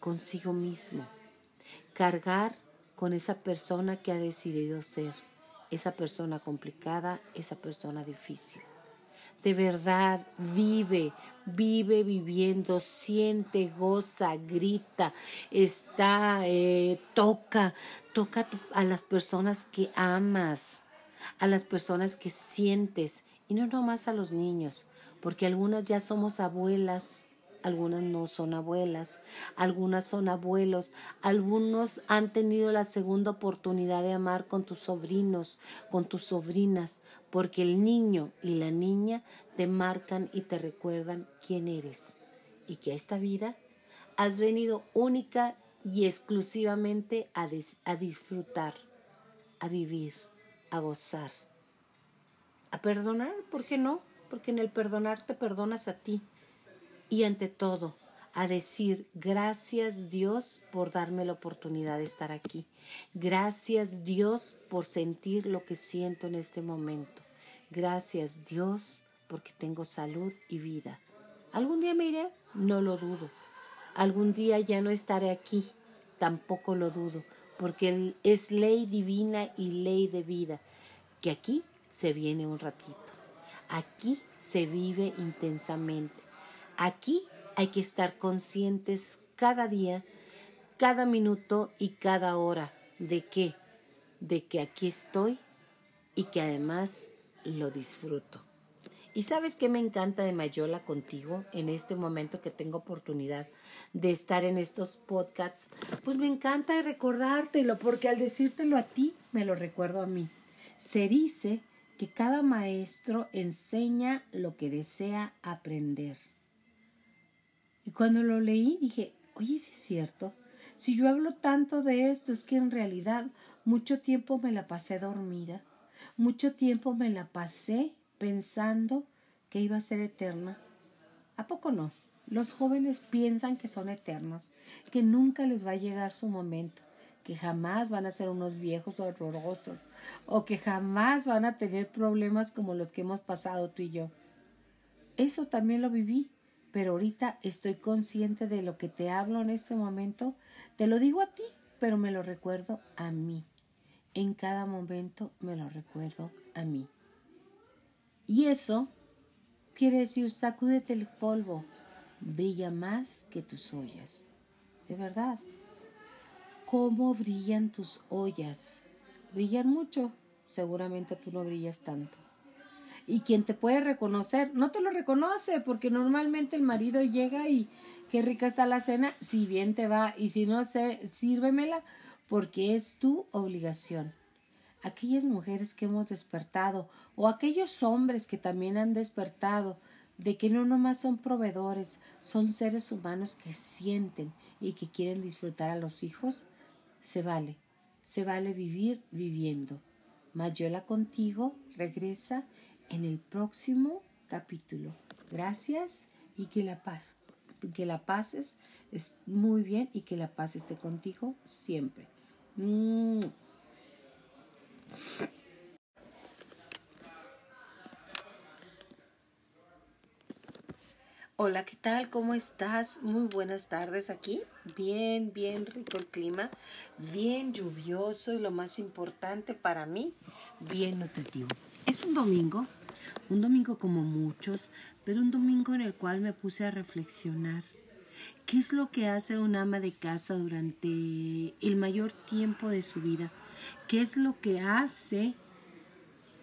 consigo mismo, cargar con esa persona que ha decidido ser, esa persona complicada, esa persona difícil. De verdad, vive, vive viviendo, siente, goza, grita, está, eh, toca, toca a las personas que amas, a las personas que sientes, y no nomás a los niños, porque algunas ya somos abuelas algunas no son abuelas, algunas son abuelos, algunos han tenido la segunda oportunidad de amar con tus sobrinos, con tus sobrinas, porque el niño y la niña te marcan y te recuerdan quién eres y que a esta vida has venido única y exclusivamente a, disfrutar, a vivir, a gozar, a perdonar, ¿por qué no? Porque en el perdonar te perdonas a ti y ante todo a decir gracias Dios por darme la oportunidad de estar aquí. Gracias Dios por sentir lo que siento en este momento. Gracias Dios porque tengo salud y vida. ¿Algún día me iré? No lo dudo. Algún día ya no estaré aquí. Tampoco lo dudo, porque es ley divina y ley de vida, que aquí se viene un ratito. Aquí se vive intensamente Aquí hay que estar conscientes cada día, cada minuto y cada hora de qué, de que aquí estoy y que además lo disfruto. ¿Y sabes qué me encanta de Mayola contigo en este momento que tengo oportunidad de estar en estos podcasts? Pues me encanta recordártelo porque al decírtelo a ti me lo recuerdo a mí. Se dice que cada maestro enseña lo que desea aprender. Y cuando lo leí dije, oye, si es cierto. Si yo hablo tanto de esto, es que en realidad mucho tiempo me la pasé dormida. Mucho tiempo me la pasé pensando que iba a ser eterna. ¿A poco no? Los jóvenes piensan que son eternos, que nunca les va a llegar su momento, que jamás van a ser unos viejos horrorosos o que jamás van a tener problemas como los que hemos pasado tú y yo. Eso también lo viví pero ahorita estoy consciente de lo que te hablo en este momento. Te lo digo a ti, pero me lo recuerdo a mí. En cada momento me lo recuerdo a mí. Y eso quiere decir, sacúdete el polvo, brilla más que tus ollas. De verdad. ¿Cómo brillan tus ollas? Brillan mucho. Seguramente tú no brillas tanto y quien te puede reconocer no te lo reconoce porque normalmente el marido llega y qué rica está la cena, si bien te va y si no sé, sírvemela porque es tu obligación. Aquellas mujeres que hemos despertado o aquellos hombres que también han despertado de que no nomás son proveedores, son seres humanos que sienten y que quieren disfrutar a los hijos, se vale, se vale vivir viviendo. Mayola contigo regresa en el próximo capítulo. Gracias y que la paz, que la paz es, muy bien y que la paz esté contigo siempre. Mm. Hola, ¿qué tal? ¿Cómo estás? Muy buenas tardes aquí. Bien, bien rico el clima, bien lluvioso y lo más importante para mí, bien nutritivo. Es un domingo, un domingo como muchos, pero un domingo en el cual me puse a reflexionar. ¿Qué es lo que hace un ama de casa durante el mayor tiempo de su vida? ¿Qué es lo que hace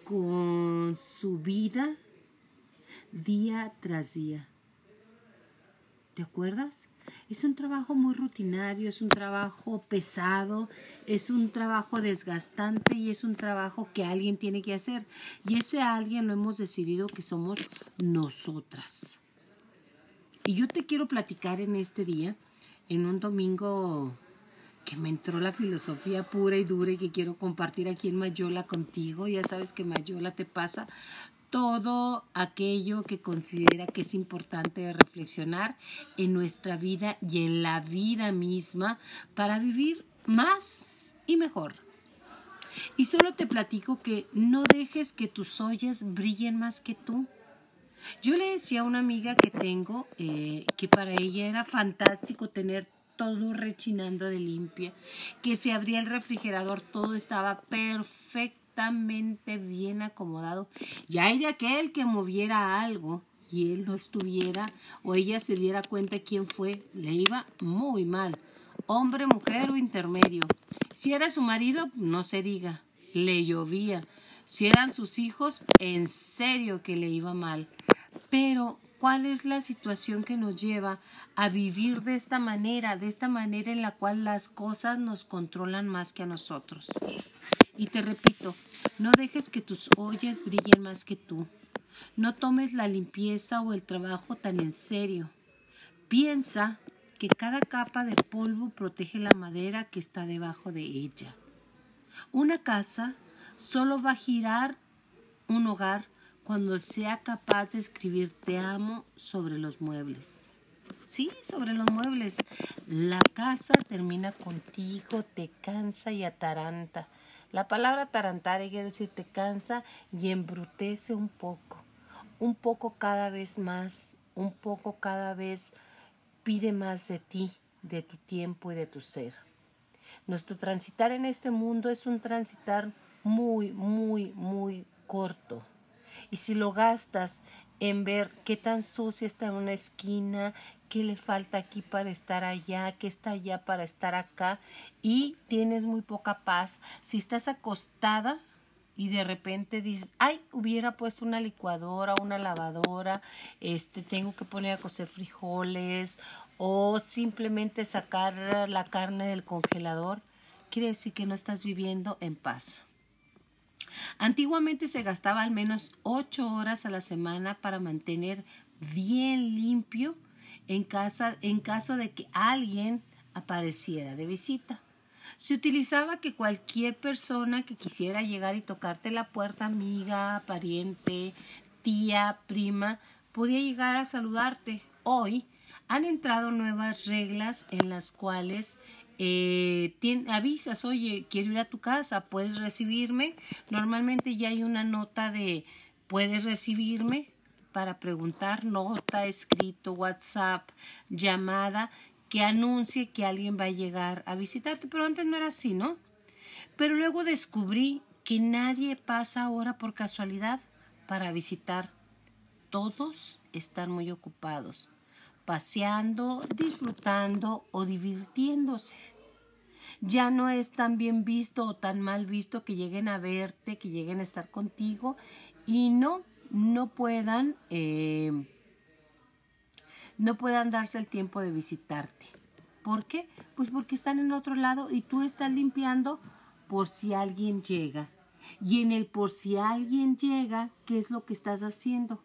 con su vida día tras día? ¿Te acuerdas? Es un trabajo muy rutinario, es un trabajo pesado, es un trabajo desgastante y es un trabajo que alguien tiene que hacer. Y ese alguien lo hemos decidido que somos nosotras. Y yo te quiero platicar en este día, en un domingo que me entró la filosofía pura y dura y que quiero compartir aquí en Mayola contigo. Ya sabes que Mayola te pasa todo aquello que considera que es importante reflexionar en nuestra vida y en la vida misma para vivir más y mejor. Y solo te platico que no dejes que tus ollas brillen más que tú. Yo le decía a una amiga que tengo eh, que para ella era fantástico tener todo rechinando de limpia, que se abría el refrigerador, todo estaba perfecto bien acomodado. Y hay de aquel que moviera algo y él no estuviera o ella se diera cuenta quién fue, le iba muy mal. Hombre, mujer o intermedio. Si era su marido, no se diga, le llovía. Si eran sus hijos, en serio que le iba mal. Pero, ¿cuál es la situación que nos lleva a vivir de esta manera, de esta manera en la cual las cosas nos controlan más que a nosotros? Y te repito, no dejes que tus ollas brillen más que tú. No tomes la limpieza o el trabajo tan en serio. Piensa que cada capa de polvo protege la madera que está debajo de ella. Una casa solo va a girar un hogar cuando sea capaz de escribir te amo sobre los muebles. Sí, sobre los muebles. La casa termina contigo, te cansa y ataranta. La palabra atarantar quiere decir te cansa y embrutece un poco un poco cada vez más, un poco cada vez pide más de ti, de tu tiempo y de tu ser. Nuestro transitar en este mundo es un transitar muy, muy, muy corto. Y si lo gastas en ver qué tan sucia está una esquina, qué le falta aquí para estar allá, qué está allá para estar acá, y tienes muy poca paz, si estás acostada y de repente dices, ay, hubiera puesto una licuadora, una lavadora, este, tengo que poner a cocer frijoles o simplemente sacar la carne del congelador, quiere decir que no estás viviendo en paz. Antiguamente se gastaba al menos ocho horas a la semana para mantener bien limpio en casa en caso de que alguien apareciera de visita. Se utilizaba que cualquier persona que quisiera llegar y tocarte la puerta, amiga, pariente, tía, prima, podía llegar a saludarte. Hoy han entrado nuevas reglas en las cuales eh, avisas, oye, quiero ir a tu casa, puedes recibirme. Normalmente ya hay una nota de puedes recibirme para preguntar, nota, escrito, WhatsApp, llamada que anuncie que alguien va a llegar a visitarte, pero antes no era así, ¿no? Pero luego descubrí que nadie pasa ahora por casualidad para visitar. Todos están muy ocupados, paseando, disfrutando o divirtiéndose. Ya no es tan bien visto o tan mal visto que lleguen a verte, que lleguen a estar contigo y no, no puedan eh, no puedan darse el tiempo de visitarte. ¿Por qué? Pues porque están en otro lado y tú estás limpiando por si alguien llega. Y en el por si alguien llega, ¿qué es lo que estás haciendo?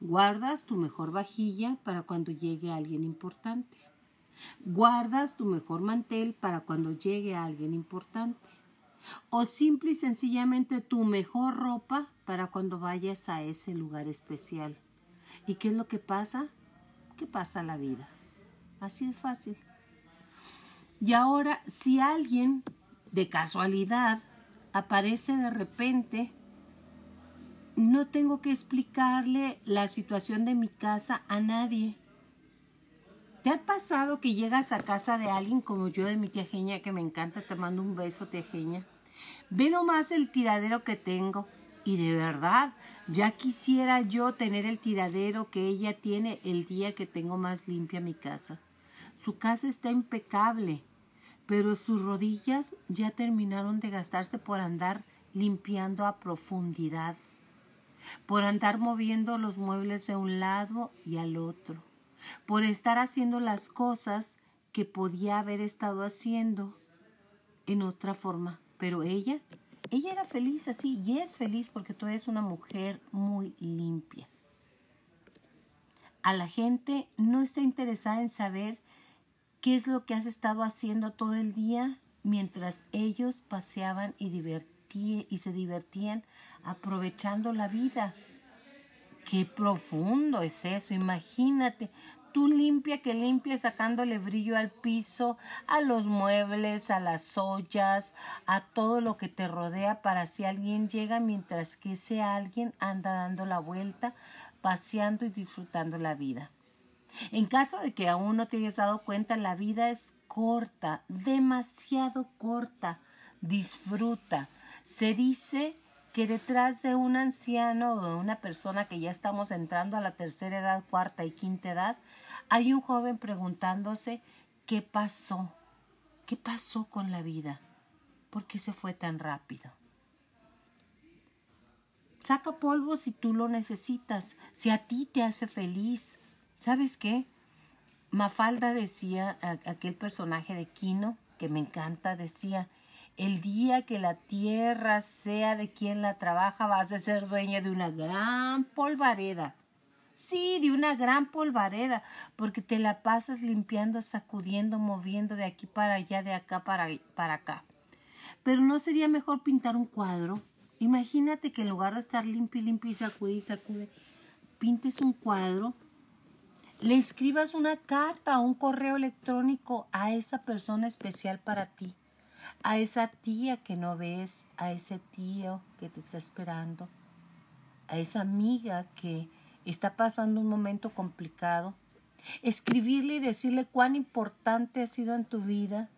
Guardas tu mejor vajilla para cuando llegue alguien importante. Guardas tu mejor mantel para cuando llegue alguien importante. O simple y sencillamente tu mejor ropa para cuando vayas a ese lugar especial. ¿Y qué es lo que pasa? ¿Qué pasa la vida. Así de fácil. Y ahora, si alguien de casualidad aparece de repente, no tengo que explicarle la situación de mi casa a nadie. ¿Te ha pasado que llegas a casa de alguien como yo de mi tía Genia, que me encanta, te mando un beso, tía Genia? Ve nomás el tiradero que tengo. Y de verdad, ya quisiera yo tener el tiradero que ella tiene el día que tengo más limpia mi casa. Su casa está impecable, pero sus rodillas ya terminaron de gastarse por andar limpiando a profundidad, por andar moviendo los muebles de un lado y al otro, por estar haciendo las cosas que podía haber estado haciendo en otra forma. Pero ella ella era feliz así y es feliz porque tú eres una mujer muy limpia. A la gente no está interesada en saber qué es lo que has estado haciendo todo el día mientras ellos paseaban y, y se divertían aprovechando la vida. Qué profundo es eso, imagínate, tú limpia que limpia sacándole brillo al piso, a los muebles, a las ollas, a todo lo que te rodea para si alguien llega mientras que ese alguien anda dando la vuelta, paseando y disfrutando la vida. En caso de que aún no te hayas dado cuenta, la vida es corta, demasiado corta. Disfruta. Se dice que detrás de un anciano o de una persona que ya estamos entrando a la tercera edad, cuarta y quinta edad, hay un joven preguntándose qué pasó, qué pasó con la vida, por qué se fue tan rápido. Saca polvo si tú lo necesitas, si a ti te hace feliz. ¿Sabes qué? Mafalda decía, aquel personaje de Quino, que me encanta, decía, el día que la tierra sea de quien la trabaja, vas a ser dueña de una gran polvareda. Sí, de una gran polvareda, porque te la pasas limpiando, sacudiendo, moviendo de aquí para allá, de acá para, para acá. Pero ¿no sería mejor pintar un cuadro? Imagínate que en lugar de estar limpio, limpio y sacude y sacude, pintes un cuadro, le escribas una carta o un correo electrónico a esa persona especial para ti, a esa tía que no ves, a ese tío que te está esperando, a esa amiga que está pasando un momento complicado. Escribirle y decirle cuán importante ha sido en tu vida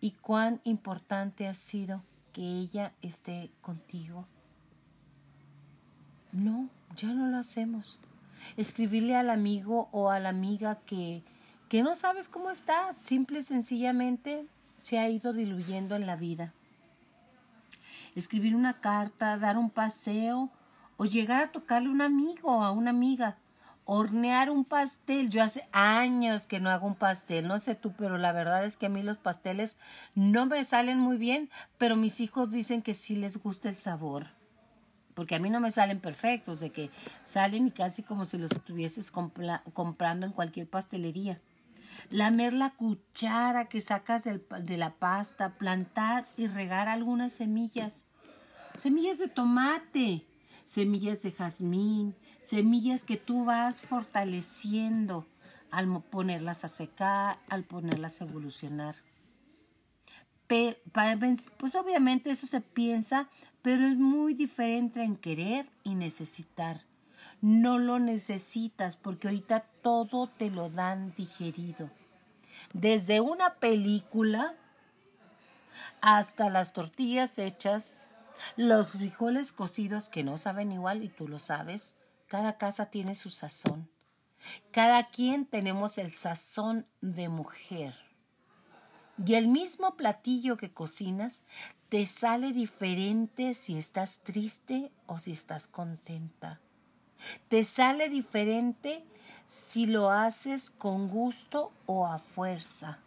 y cuán importante ha sido que ella esté contigo. No, ya no lo hacemos. Escribirle al amigo o a la amiga que, que no sabes cómo está, simple y sencillamente se ha ido diluyendo en la vida. Escribir una carta, dar un paseo o llegar a tocarle a un amigo o a una amiga hornear un pastel. Yo hace años que no hago un pastel, no sé tú, pero la verdad es que a mí los pasteles no me salen muy bien, pero mis hijos dicen que sí les gusta el sabor. Porque a mí no me salen perfectos, de que salen y casi como si los estuvieses comprando en cualquier pastelería. Lamer la cuchara que sacas de la pasta, plantar y regar algunas semillas. Semillas de tomate, semillas de jazmín, semillas que tú vas fortaleciendo al ponerlas a secar, al ponerlas a evolucionar. Pues obviamente eso se piensa, pero es muy diferente en querer y necesitar. No lo necesitas porque ahorita todo te lo dan digerido. Desde una película hasta las tortillas hechas, los frijoles cocidos que no saben igual y tú lo sabes, cada casa tiene su sazón. Cada quien tenemos el sazón de mujer. Y el mismo platillo que cocinas te sale diferente si estás triste o si estás contenta. Te sale diferente si lo haces con gusto o a fuerza.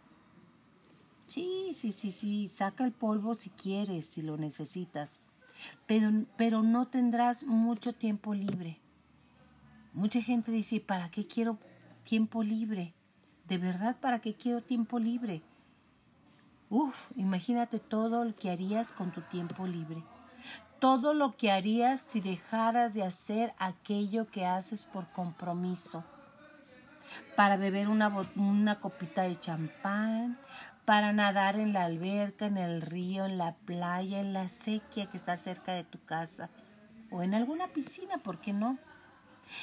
Sí, sí, sí, sí, saca el polvo si quieres, si lo necesitas, pero, pero no tendrás mucho tiempo libre. Mucha gente dice, ¿para qué quiero tiempo libre? ¿De verdad para qué quiero tiempo libre? Uf, imagínate todo lo que harías con tu tiempo libre. Todo lo que harías si dejaras de hacer aquello que haces por compromiso. Para beber una, una copita de champán, para nadar en la alberca, en el río, en la playa, en la sequía que está cerca de tu casa o en alguna piscina, ¿por qué no?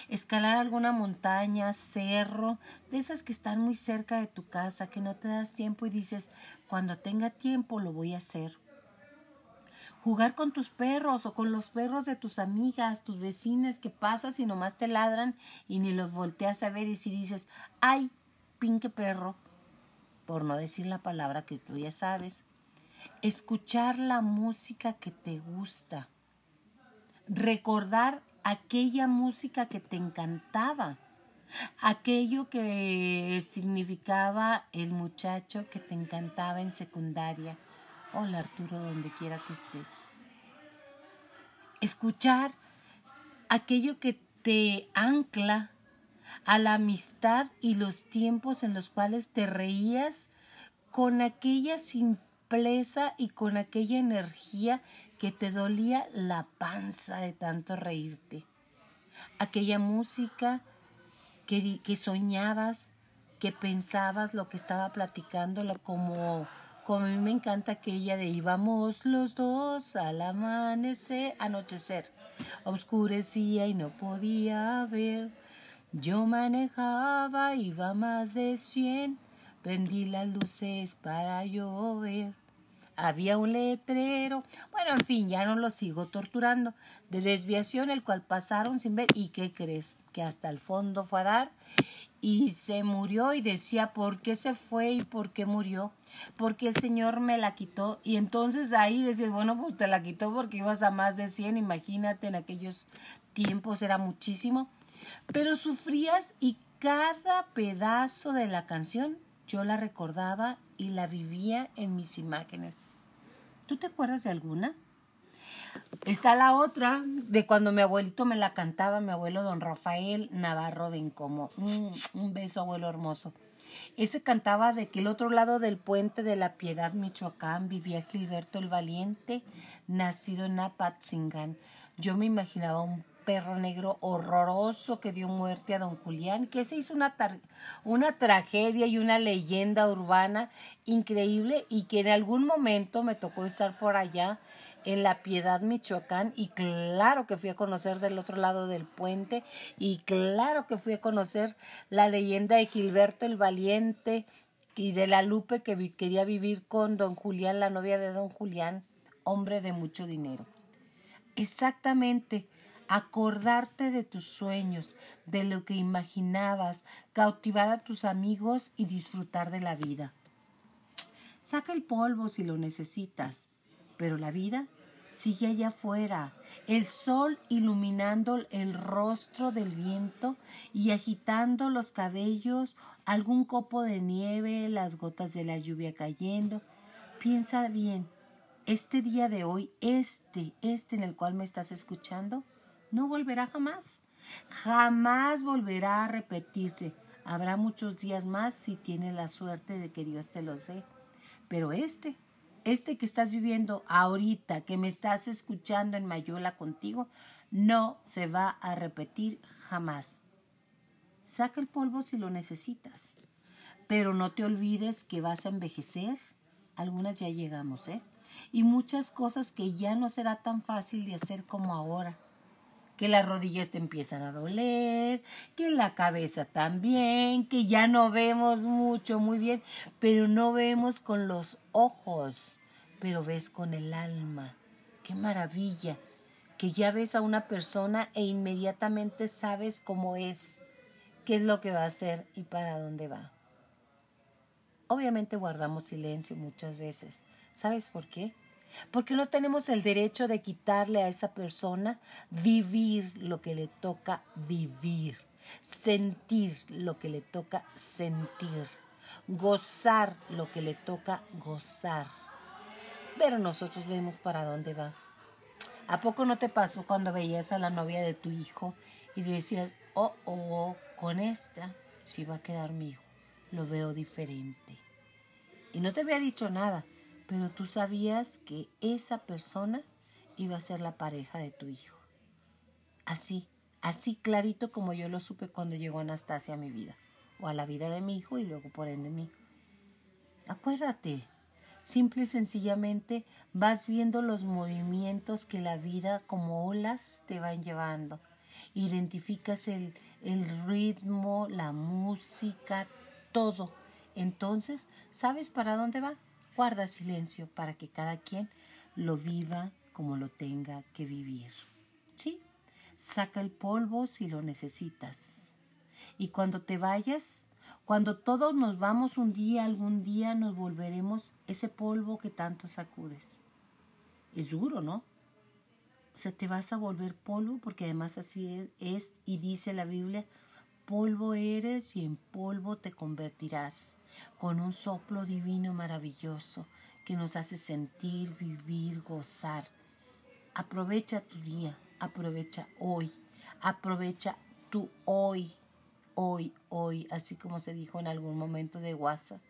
escalar alguna montaña, cerro, de esas que están muy cerca de tu casa, que no te das tiempo y dices, cuando tenga tiempo lo voy a hacer. Jugar con tus perros o con los perros de tus amigas, tus vecinas que pasas y nomás te ladran y ni los volteas a ver y si dices, ay, pinque perro, por no decir la palabra que tú ya sabes. Escuchar la música que te gusta. Recordar aquella música que te encantaba, aquello que significaba el muchacho que te encantaba en secundaria. Hola Arturo, donde quiera que estés. Escuchar aquello que te ancla a la amistad y los tiempos en los cuales te reías con aquella simpleza y con aquella energía que te dolía la panza de tanto reírte. Aquella música que, que soñabas, que pensabas lo que estaba platicando, como, como a mí me encanta aquella de íbamos los dos al amanecer, anochecer. Oscurecía y no podía ver. Yo manejaba, iba más de cien. Prendí las luces para llover había un letrero. Bueno, en fin, ya no lo sigo torturando. De desviación, el cual pasaron sin ver. ¿Y qué crees? Que hasta el fondo fue a dar y se murió y decía, ¿por qué se fue y por qué murió? Porque el Señor me la quitó. Y entonces ahí decía, bueno, pues te la quitó porque ibas a más de 100, imagínate, en aquellos tiempos era muchísimo. Pero sufrías y cada pedazo de la canción yo la recordaba y la vivía en mis imágenes. ¿Tú te acuerdas de alguna? Está la otra de cuando mi abuelito me la cantaba, mi abuelo don Rafael Navarro Bencomo. Mm, un beso, abuelo hermoso. Ese cantaba de que el otro lado del puente de la Piedad, Michoacán, vivía Gilberto el Valiente, nacido en Apatzingán. Yo me imaginaba un perro negro horroroso que dio muerte a don Julián, que se hizo una, una tragedia y una leyenda urbana increíble y que en algún momento me tocó estar por allá en La Piedad, Michoacán, y claro que fui a conocer del otro lado del puente, y claro que fui a conocer la leyenda de Gilberto el Valiente y de la Lupe que quería vivir con don Julián, la novia de don Julián, hombre de mucho dinero. Exactamente, acordarte de tus sueños, de lo que imaginabas, cautivar a tus amigos y disfrutar de la vida. Saca el polvo si lo necesitas, pero la vida sigue allá afuera, el sol iluminando el rostro del viento y agitando los cabellos, algún copo de nieve, las gotas de la lluvia cayendo. Piensa bien, este día de hoy, este, este en el cual me estás escuchando, no volverá jamás. Jamás volverá a repetirse. Habrá muchos días más si tienes la suerte de que Dios te lo dé. Pero este, este que estás viviendo ahorita, que me estás escuchando en Mayola contigo, no se va a repetir jamás. Saca el polvo si lo necesitas. Pero no te olvides que vas a envejecer. Algunas ya llegamos, ¿eh? Y muchas cosas que ya no será tan fácil de hacer como ahora que las rodillas te empiezan a doler, que la cabeza también, que ya no vemos mucho, muy bien, pero no vemos con los ojos, pero ves con el alma. Qué maravilla, que ya ves a una persona e inmediatamente sabes cómo es, qué es lo que va a hacer y para dónde va. Obviamente guardamos silencio muchas veces. ¿Sabes por qué? Porque no tenemos el derecho de quitarle a esa persona vivir lo que le toca vivir, sentir lo que le toca sentir, gozar lo que le toca gozar. Pero nosotros vemos para dónde va. ¿A poco no te pasó cuando veías a la novia de tu hijo y decías, oh, oh, con esta sí va a quedar mi hijo, lo veo diferente? Y no te había dicho nada, pero tú sabías que esa persona iba a ser la pareja de tu hijo. Así, así clarito como yo lo supe cuando llegó Anastasia a mi vida, o a la vida de mi hijo y luego por ende mí. Acuérdate, simple y sencillamente vas viendo los movimientos que la vida como olas te van llevando. Identificas el, el ritmo, la música, todo. Entonces, ¿sabes para dónde va? Guarda silencio para que cada quien lo viva como lo tenga que vivir. ¿Sí? Saca el polvo si lo necesitas. Y cuando te vayas, cuando todos nos vamos un día, algún día nos volveremos ese polvo que tanto sacudes. Es duro, ¿no? O sea, te vas a volver polvo porque además así es, es y dice la Biblia, polvo eres y en polvo te convertirás, con un soplo divino maravilloso que nos hace sentir, vivir, gozar. Aprovecha tu día, aprovecha hoy, aprovecha tu hoy, hoy, hoy, así como se dijo en algún momento de WhatsApp.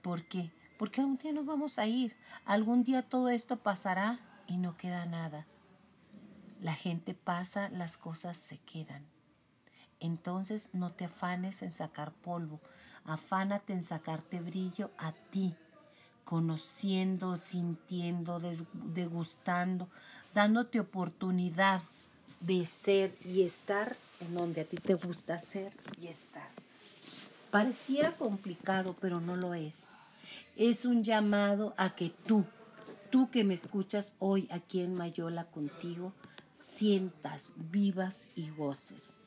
¿Por qué? Porque algún día nos vamos a ir, algún día todo esto pasará y no queda nada. La gente pasa, las cosas se quedan. Entonces no te afanes en sacar polvo, afánate en sacarte brillo a ti, conociendo, sintiendo, degustando, dándote oportunidad de ser y estar en donde a ti te gusta ser y estar. Pareciera complicado, pero no lo es. Es un llamado a que tú, tú que me escuchas hoy aquí en Mayola contigo, sientas, vivas y goces.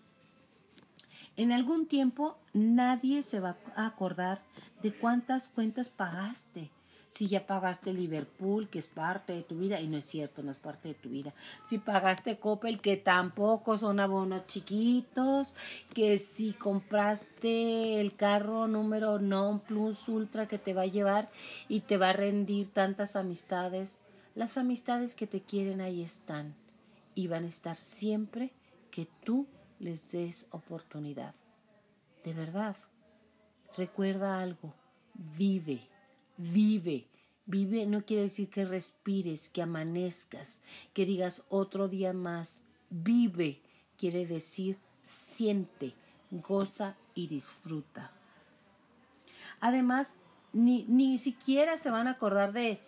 En algún tiempo nadie se va a acordar de cuántas cuentas pagaste. Si ya pagaste Liverpool, que es parte de tu vida, y no es cierto, no es parte de tu vida. Si pagaste Coppel, que tampoco son abonos chiquitos. Que si compraste el carro número non plus ultra que te va a llevar y te va a rendir tantas amistades. Las amistades que te quieren ahí están y van a estar siempre que tú les des oportunidad. De verdad, recuerda algo, vive, vive. Vive no quiere decir que respires, que amanezcas, que digas otro día más. Vive quiere decir siente, goza y disfruta. Además, ni, ni siquiera se van a acordar de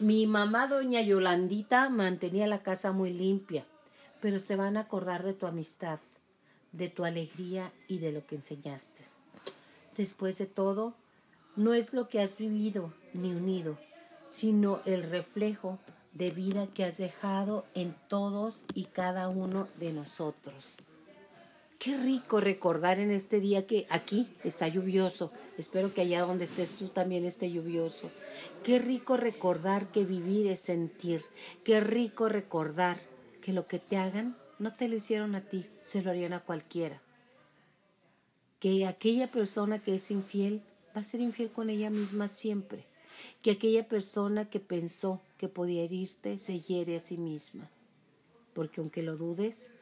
mi mamá, doña Yolandita, mantenía la casa muy limpia, pero se van a acordar de tu amistad, de tu alegría y de lo que enseñaste. Después de todo, no es lo que has vivido ni unido, sino el reflejo de vida que has dejado en todos y cada uno de nosotros. Qué rico recordar en este día que aquí está lluvioso. Espero que allá donde estés tú también esté lluvioso. Qué rico recordar que vivir es sentir. Qué rico recordar que lo que te hagan no te lo hicieron a ti, se lo harían a cualquiera. Que aquella persona que es infiel va a ser infiel con ella misma siempre. Que aquella persona que pensó que podía herirte se hiere a sí misma. Porque aunque lo dudes,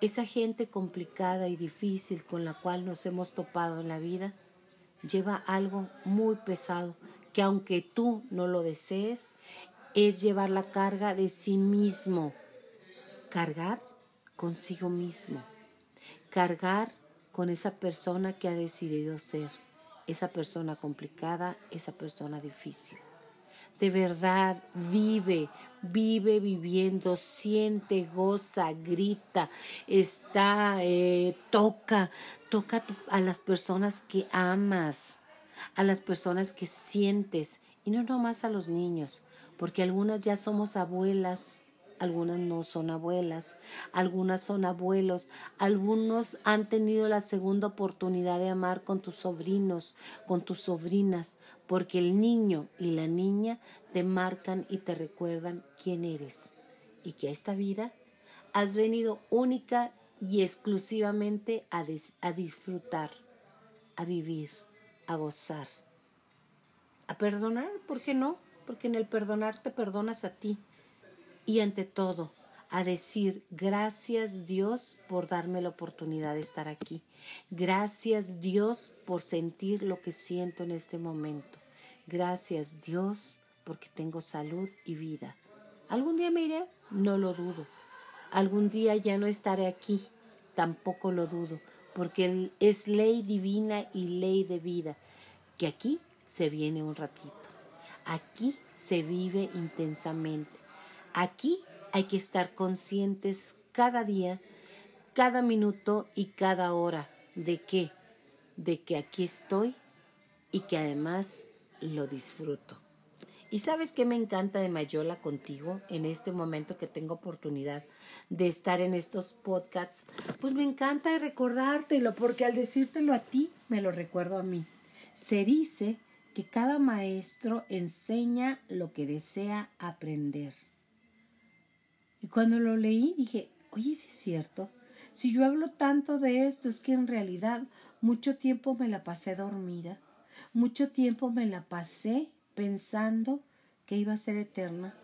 esa gente complicada y difícil con la cual nos hemos topado en la vida lleva algo muy pesado que aunque tú no lo desees, es llevar la carga de sí mismo. Cargar consigo mismo. Cargar con esa persona que ha decidido ser. Esa persona complicada, esa persona difícil de verdad vive, vive viviendo, siente, goza, grita, está, eh, toca, toca a las personas que amas, a las personas que sientes, y no nomás a los niños, porque algunas ya somos abuelas algunas no son abuelas, algunas son abuelos, algunos han tenido la segunda oportunidad de amar con tus sobrinos, con tus sobrinas, porque el niño y la niña te marcan y te recuerdan quién eres. Y que a esta vida has venido única y exclusivamente a, disfrutar, a vivir, a gozar, a perdonar, ¿por qué no? Porque en el perdonar te perdonas a ti y ante todo a decir gracias Dios por darme la oportunidad de estar aquí. Gracias Dios por sentir lo que siento en este momento. Gracias Dios porque tengo salud y vida. ¿Algún día me iré? No lo dudo. Algún día ya no estaré aquí. Tampoco lo dudo, porque es ley divina y ley de vida, que aquí se viene un ratito. Aquí se vive intensamente Aquí hay que estar conscientes cada día, cada minuto y cada hora de qué, de que aquí estoy y que además lo disfruto. ¿Y sabes qué me encanta de Mayola contigo en este momento que tengo oportunidad de estar en estos podcasts? Pues me encanta recordártelo porque al decírtelo a ti me lo recuerdo a mí. Se dice que cada maestro enseña lo que desea aprender. Y cuando lo leí dije, oye, si es cierto. Si yo hablo tanto de esto, es que en realidad mucho tiempo me la pasé dormida. Mucho tiempo me la pasé pensando que iba a ser eterna.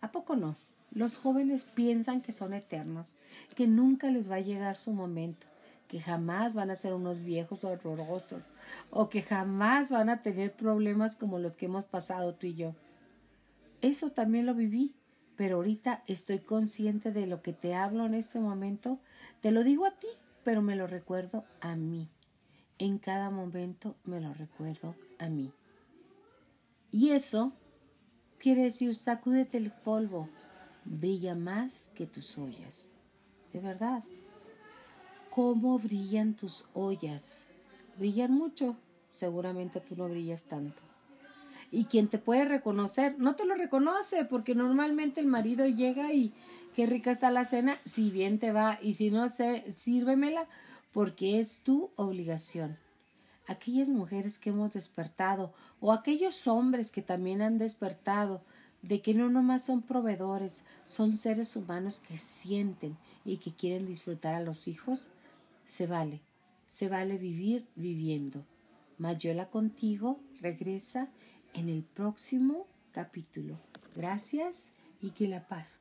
¿A poco no? Los jóvenes piensan que son eternos, que nunca les va a llegar su momento, que jamás van a ser unos viejos horrorosos o que jamás van a tener problemas como los que hemos pasado tú y yo. Eso también lo viví pero ahorita estoy consciente de lo que te hablo en este momento. Te lo digo a ti, pero me lo recuerdo a mí. En cada momento me lo recuerdo a mí. Y eso quiere decir, sacúdete el polvo, brilla más que tus ollas. De verdad. ¿Cómo brillan tus ollas? Brillan mucho, seguramente tú no brillas tanto. Y quien te puede reconocer no te lo reconoce porque normalmente el marido llega y qué rica está la cena, si bien te va y si no sé, sírvemela porque es tu obligación. Aquellas mujeres que hemos despertado o aquellos hombres que también han despertado de que no nomás son proveedores, son seres humanos que sienten y que quieren disfrutar a los hijos, se vale, se vale vivir viviendo. Mayola contigo regresa en el próximo capítulo. Gracias y que la paz,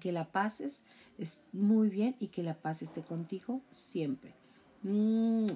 que la paz es muy bien y que la paz esté contigo siempre. Mm.